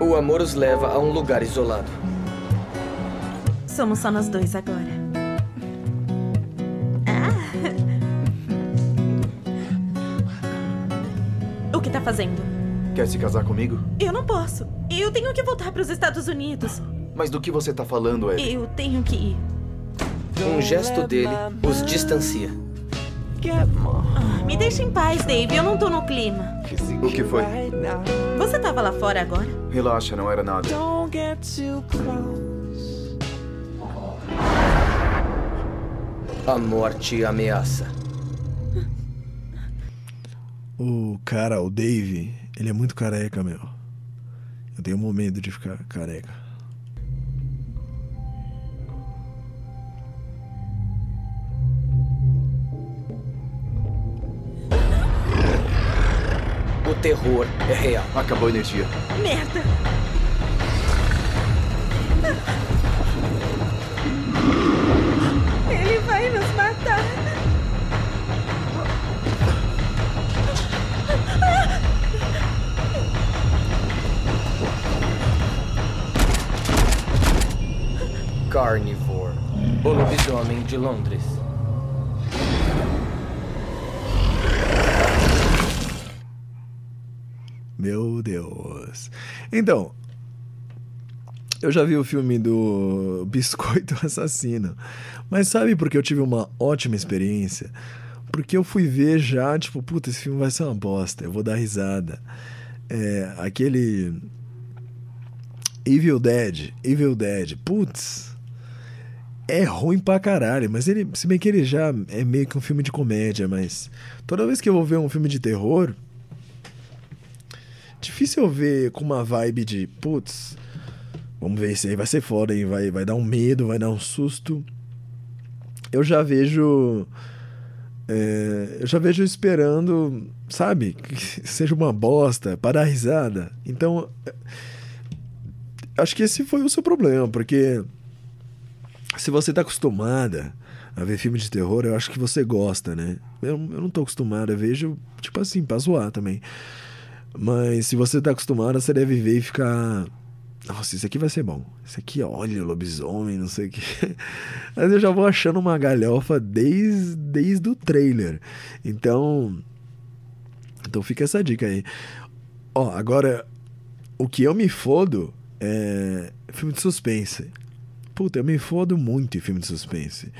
O amor os leva a um lugar isolado. Somos só nós dois agora. Ah. (laughs) O que tá fazendo? Quer se casar comigo? Eu não posso. Eu tenho que voltar para os Estados Unidos. Mas do que você tá falando, Ellie? Eu tenho que ir. Um gesto dele os distancia. Ah, me deixa em paz, Dave. Eu não tô no clima. O que foi? Você tava lá fora agora? Relaxa, não era nada. A morte ameaça. O cara, o Dave, ele é muito careca, meu. Eu tenho um medo de ficar careca. O terror é real. Acabou a energia. Merda! Carnivore. O lobisomem de Londres. Meu Deus. Então, eu já vi o filme do Biscoito (laughs) Assassino. Mas sabe por que eu tive uma ótima experiência? Porque eu fui ver já, tipo, puta, esse filme vai ser uma bosta, eu vou dar risada. É, aquele. Evil Dead, Evil Dead, putz. É ruim pra caralho, mas ele, se bem que ele já é meio que um filme de comédia, mas toda vez que eu vou ver um filme de terror, difícil eu ver com uma vibe de, putz, vamos ver se aí vai ser foda, hein? Vai, vai dar um medo, vai dar um susto. Eu já vejo. É, eu já vejo esperando, sabe? Que (laughs) seja uma bosta, para dar risada. Então. Acho que esse foi o seu problema, porque. Se você tá acostumada a ver filme de terror, eu acho que você gosta, né? Eu, eu não tô acostumado, eu vejo, tipo assim, pra zoar também. Mas se você tá acostumado, você deve ver e ficar. Nossa, isso aqui vai ser bom. Isso aqui, olha, lobisomem, não sei o que. (laughs) Mas eu já vou achando uma galhofa desde, desde o trailer. Então. Então fica essa dica aí. Ó, agora. O que eu me fodo é filme de suspense. Puta, eu me fodo muito em filme de suspense.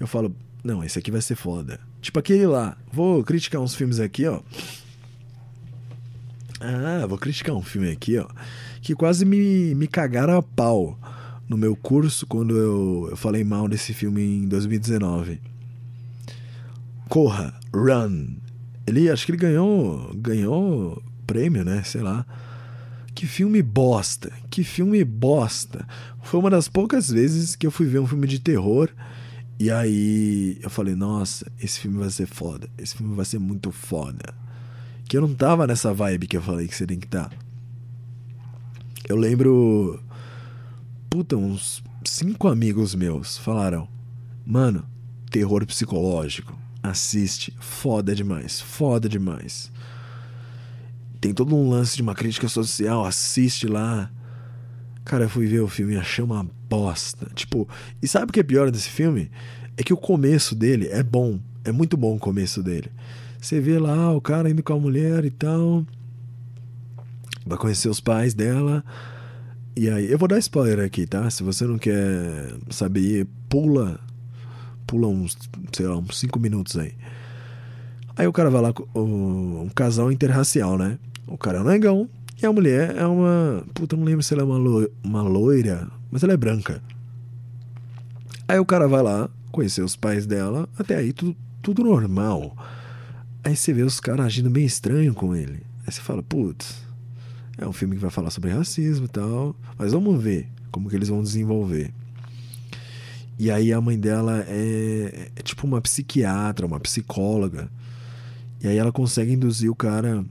Eu falo, não, esse aqui vai ser foda. Tipo aquele lá. Vou criticar uns filmes aqui, ó. Ah, vou criticar um filme aqui, ó. Que quase me, me cagaram a pau no meu curso quando eu, eu falei mal desse filme em 2019. Corra, Run. Ele, acho que ele ganhou, ganhou prêmio, né? Sei lá. Que filme bosta, que filme bosta. Foi uma das poucas vezes que eu fui ver um filme de terror e aí eu falei, nossa, esse filme vai ser foda, esse filme vai ser muito foda. Que eu não tava nessa vibe que eu falei que você tem que estar. Tá. Eu lembro. Puta, uns cinco amigos meus falaram: Mano, terror psicológico. Assiste, foda demais, foda demais. Tem todo um lance de uma crítica social, assiste lá. Cara, eu fui ver o filme e achei uma bosta. Tipo, e sabe o que é pior desse filme? É que o começo dele é bom. É muito bom o começo dele. Você vê lá o cara indo com a mulher e tal. Vai conhecer os pais dela. E aí, eu vou dar spoiler aqui, tá? Se você não quer saber, pula. Pula uns, sei lá, uns 5 minutos aí. Aí o cara vai lá um casal interracial, né? O cara é um negão, e a mulher é uma. Puta, não lembro se ela é uma, lo... uma loira, mas ela é branca. Aí o cara vai lá, conhecer os pais dela, até aí tudo, tudo normal. Aí você vê os caras agindo bem estranho com ele. Aí você fala, putz, é um filme que vai falar sobre racismo e tal, mas vamos ver como que eles vão desenvolver. E aí a mãe dela é, é tipo uma psiquiatra, uma psicóloga. E aí ela consegue induzir o cara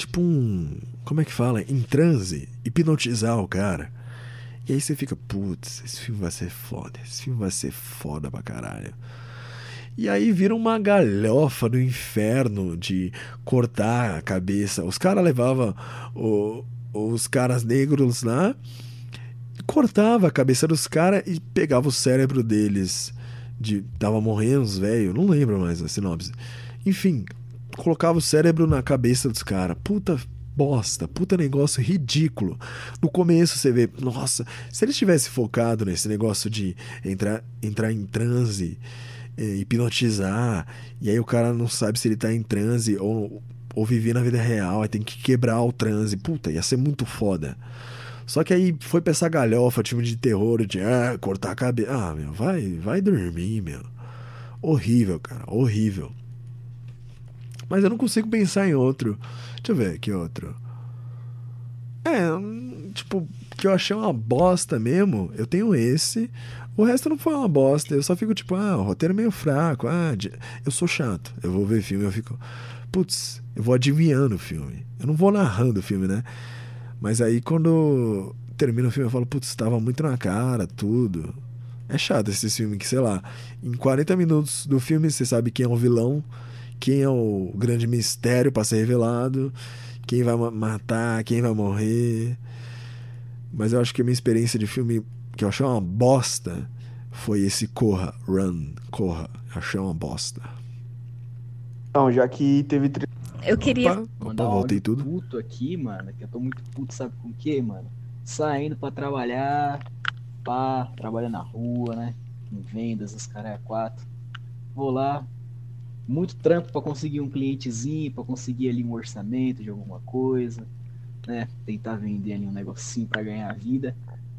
tipo um. Como é que fala? Em transe, hipnotizar o cara. E aí você fica, putz, esse filme vai ser foda, esse filme vai ser foda pra caralho. E aí vira uma galhofa do inferno de cortar a cabeça. Os caras levavam os caras negros lá, cortava a cabeça dos caras e pegava o cérebro deles. De, tava morrendo os velhos, não lembro mais a sinopse. Enfim, colocava o cérebro na cabeça dos caras. Puta bosta, puta negócio ridículo. No começo você vê, nossa, se ele tivesse focado nesse negócio de entrar, entrar em transe, é, hipnotizar, e aí o cara não sabe se ele tá em transe ou, ou viver na vida real, aí tem que quebrar o transe. Puta, ia ser muito foda. Só que aí foi pra essa galhofa, time de terror, de ah, cortar a cabeça. Ah, meu, vai, vai dormir, meu. Horrível, cara, horrível. Mas eu não consigo pensar em outro. Deixa eu ver que outro. É, tipo, que eu achei uma bosta mesmo. Eu tenho esse. O resto não foi uma bosta. Eu só fico tipo, ah, o roteiro é meio fraco. Ah, eu sou chato. Eu vou ver filme, eu fico. Putz, eu vou adivinhando o filme. Eu não vou narrando o filme, né? Mas aí quando termina o filme eu falo, putz, estava muito na cara, tudo. É chato esse filme que, sei lá, em 40 minutos do filme você sabe quem é o vilão quem é o grande mistério para ser revelado, quem vai matar, quem vai morrer. Mas eu acho que a minha experiência de filme que eu achei uma bosta foi esse Corra, Run, Corra. achei uma bosta. Não, já que teve. Eu queria. Opa, opa voltei tudo. puto aqui, mano. Que eu tô muito puto, sabe com o quê, mano? Saindo pra trabalhar, pá, trabalhando na rua, né? Em vendas, os caras é quatro. Vou lá, muito trampo para conseguir um clientezinho, para conseguir ali um orçamento de alguma coisa, né? Tentar vender ali um negocinho para ganhar vida.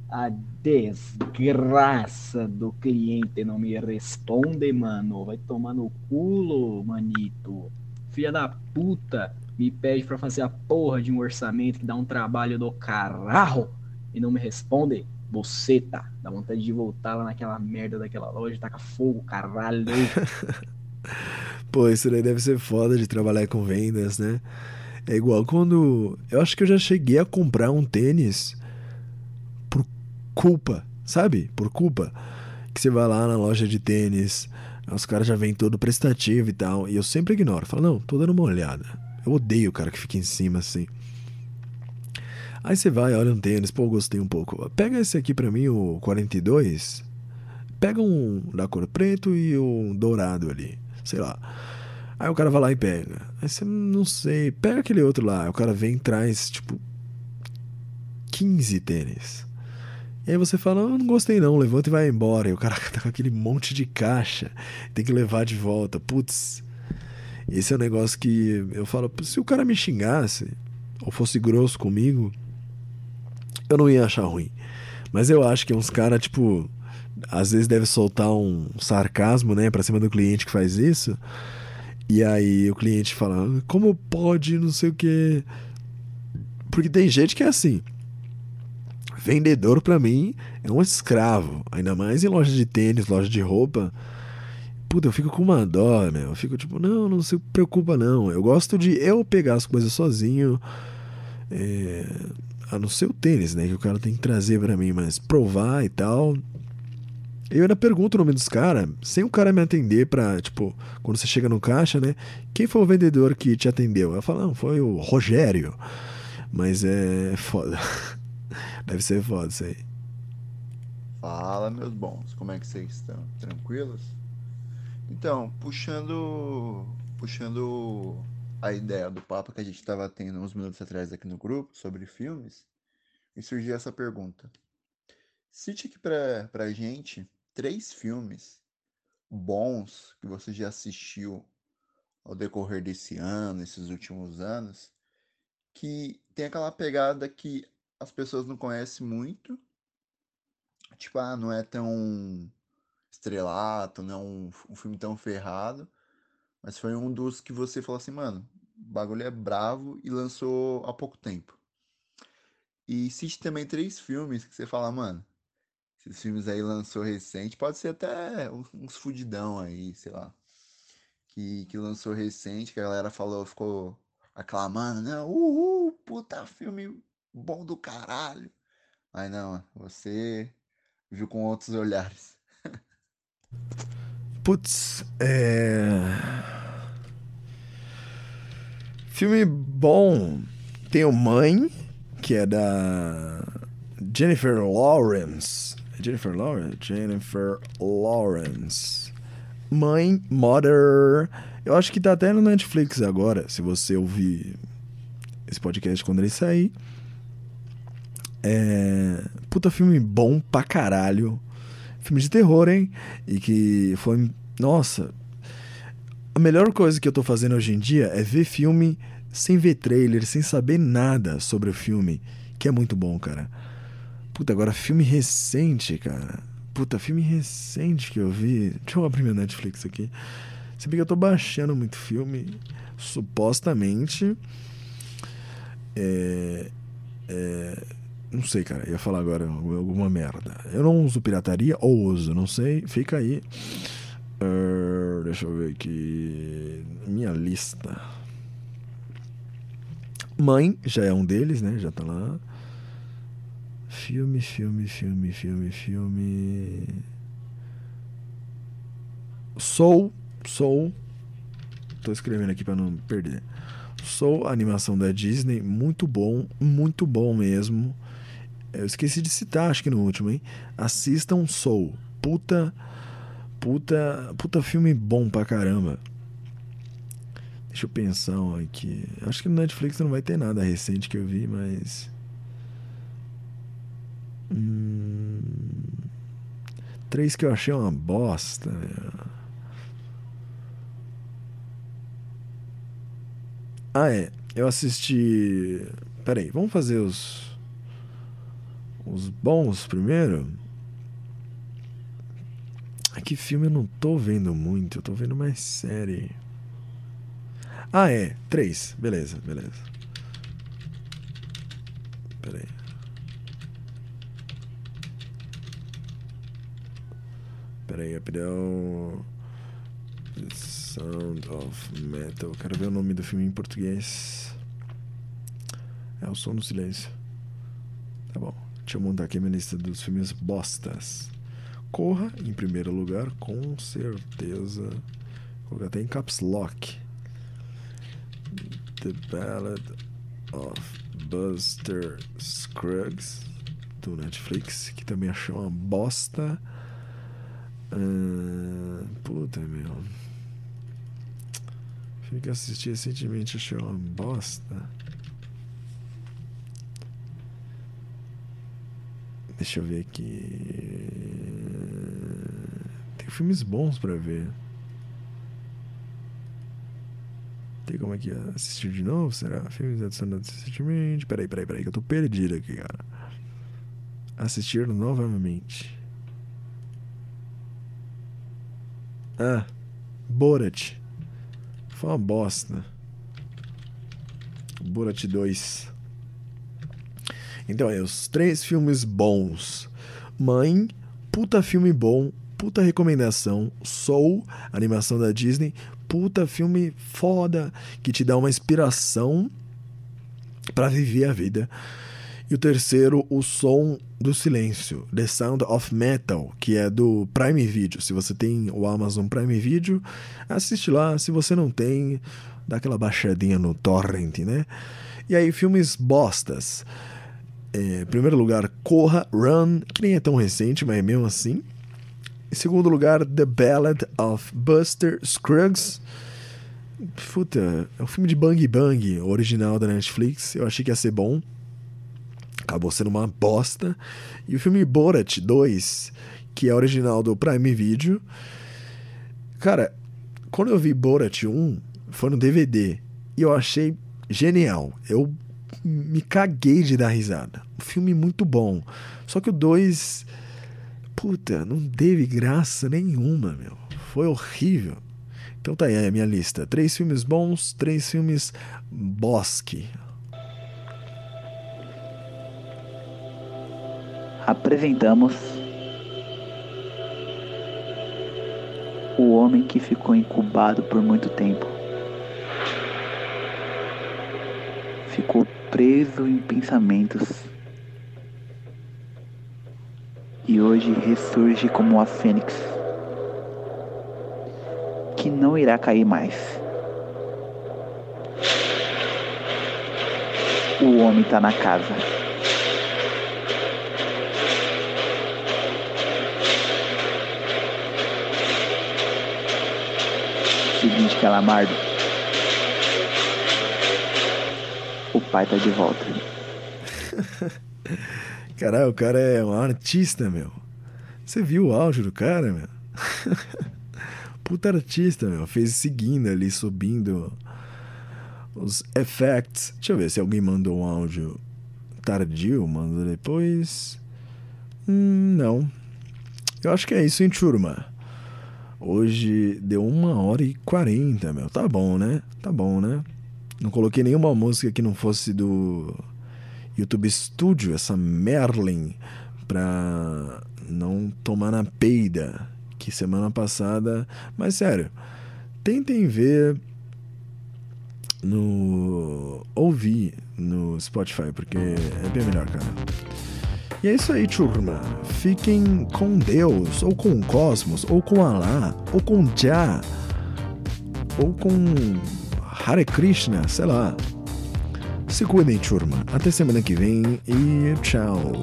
A desgraça do cliente não me responde, mano. Vai tomar no culo, manito. Filha da puta me pede para fazer a porra de um orçamento que dá um trabalho do caralho e não me responde. Você tá. Dá vontade de voltar lá naquela merda daquela loja, tacar fogo, caralho. (laughs) Pô, isso daí deve ser foda de trabalhar com vendas, né? É igual quando. Eu acho que eu já cheguei a comprar um tênis por culpa, sabe? Por culpa. Que você vai lá na loja de tênis, os caras já vêm todo prestativo e tal. E eu sempre ignoro. Falo, não, tô dando uma olhada. Eu odeio o cara que fica em cima assim. Aí você vai, olha um tênis, pô, gostei um pouco. Pega esse aqui pra mim, o 42. Pega um da cor preto e um dourado ali sei lá. Aí o cara vai lá e pega. Aí você não sei, pega aquele outro lá. Aí o cara vem e traz, tipo, 15 tênis. E aí você fala, não gostei não, levanta e vai embora. E o cara (laughs) tá com aquele monte de caixa, tem que levar de volta. Putz, esse é um negócio que eu falo, se o cara me xingasse, ou fosse grosso comigo, eu não ia achar ruim. Mas eu acho que uns caras, tipo, às vezes deve soltar um sarcasmo, né, pra cima do cliente que faz isso. E aí o cliente fala, como pode, não sei o que. Porque tem gente que é assim. Vendedor para mim é um escravo, ainda mais em loja de tênis, loja de roupa. Puta, eu fico com uma dó, meu. Eu fico tipo, não, não se preocupa não. Eu gosto de eu pegar as coisas sozinho. É, a não ser o tênis, né? Que o cara tem que trazer para mim, mas provar e tal. Eu ainda pergunto o nome dos caras, sem o cara me atender pra, tipo, quando você chega no caixa, né? Quem foi o vendedor que te atendeu? Eu falo, não, foi o Rogério. Mas é foda. (laughs) Deve ser foda isso aí. Fala, meus bons, como é que vocês estão? Tranquilos? Então, puxando puxando a ideia do papo que a gente estava tendo uns minutos atrás aqui no grupo sobre filmes, me surgiu essa pergunta. Cite aqui pra, pra gente três filmes bons que você já assistiu ao decorrer desse ano, esses últimos anos, que tem aquela pegada que as pessoas não conhecem muito. Tipo, ah, não é tão estrelato, não é um, um filme tão ferrado. Mas foi um dos que você falou assim, mano, o bagulho é bravo e lançou há pouco tempo. E cite também três filmes que você fala, mano, esses filmes aí lançou recente, pode ser até uns fudidão aí, sei lá. Que, que lançou recente, que a galera falou, ficou aclamando, né? Uhul, puta filme bom do caralho. Mas não, você viu com outros olhares. (laughs) Putz, é. Filme bom. Tem o Mãe, que é da Jennifer Lawrence. Jennifer Lawrence? Jennifer Lawrence. Mãe, Mother. Eu acho que tá até no Netflix agora, se você ouvir esse podcast quando ele sair. É. Puta filme bom pra caralho. Filme de terror, hein? E que foi. Nossa. A melhor coisa que eu tô fazendo hoje em dia é ver filme sem ver trailer, sem saber nada sobre o filme. Que é muito bom, cara. Puta, agora filme recente, cara. Puta, filme recente que eu vi. Deixa eu abrir meu Netflix aqui. Você vê que eu tô baixando muito filme. Supostamente. É. É não sei, cara. Ia falar agora alguma merda. Eu não uso pirataria, ou uso, não sei. Fica aí. Uh, deixa eu ver aqui. Minha lista. Mãe já é um deles, né? Já tá lá. Filme, filme, filme, filme, filme. Soul, Soul. Tô escrevendo aqui para não perder. Soul, animação da Disney, muito bom, muito bom mesmo. Eu esqueci de citar, acho que no último, hein? Assistam Soul. Puta. Puta. Puta filme bom pra caramba. Deixa eu pensar aqui. Acho que no Netflix não vai ter nada recente que eu vi, mas. Hum... Três que eu achei uma bosta. Ah, é. Eu assisti. Peraí, vamos fazer os os bons primeiro. Aqui filme eu não tô vendo muito, eu tô vendo mais série. Ah, é. Três. Beleza, beleza. Pera aí. Pera aí, rapidão. The Sound of Metal. Quero ver o nome do filme em português. É o som do silêncio. Tá bom. Deixa eu montar aqui minha lista dos filmes bostas. Corra, em primeiro lugar, com certeza. Vou colocar até em caps lock. The Ballad of Buster Scruggs, do Netflix, que também achou uma bosta. Uh, puta, meu. Filme que assisti recentemente achei uma bosta. Deixa eu ver aqui. Tem filmes bons pra ver. Tem como é que? Assistir de novo? Será? Filmes adicionados recentemente? Peraí, peraí, peraí, que eu tô perdido aqui, cara. Assistir novamente. Ah, Borat. Foi uma bosta. Borat 2. Então é, os três filmes bons. Mãe, puta filme bom, puta recomendação. Soul, animação da Disney, puta filme foda que te dá uma inspiração para viver a vida. E o terceiro, O Som do Silêncio, The Sound of Metal, que é do Prime Video. Se você tem o Amazon Prime Video, assiste lá. Se você não tem, dá aquela baixadinha no torrent, né? E aí, filmes bostas. É, em primeiro lugar, Corra, Run, que nem é tão recente, mas é mesmo assim. Em segundo lugar, The Ballad of Buster Scruggs. Puta, é um filme de Bang Bang, original da Netflix. Eu achei que ia ser bom. Acabou sendo uma bosta. E o filme Borat 2, que é original do Prime Video. Cara, quando eu vi Borat 1, foi no DVD. E eu achei genial. Eu me caguei de dar risada. Um filme muito bom. Só que o 2. Puta, não teve graça nenhuma, meu. Foi horrível. Então tá aí a minha lista. Três filmes bons, três filmes bosque. Apresentamos o homem que ficou incubado por muito tempo. Ficou preso em pensamentos e hoje ressurge como a fênix que não irá cair mais. O homem está na casa. Seguinte, Calamardo. O pai tá de volta. (laughs) Caralho, o cara é um artista, meu. Você viu o áudio do cara, meu? (laughs) Puta artista, meu. Fez seguindo ali, subindo os effects. Deixa eu ver se alguém mandou um áudio tardio, mandou depois. Hum, não. Eu acho que é isso, hein, turma? Hoje deu uma hora e quarenta, meu. Tá bom, né? Tá bom, né? Não coloquei nenhuma música que não fosse do YouTube Studio, essa Merlin, pra não tomar na peida. Que semana passada. Mas sério, tentem ver no. ouvir no Spotify, porque é bem melhor, cara. E é isso aí, turma. Fiquem com Deus, ou com o cosmos, ou com Allah, ou com Jah, ou com Hare Krishna, sei lá. Se cuidem, turma. Até semana que vem e tchau.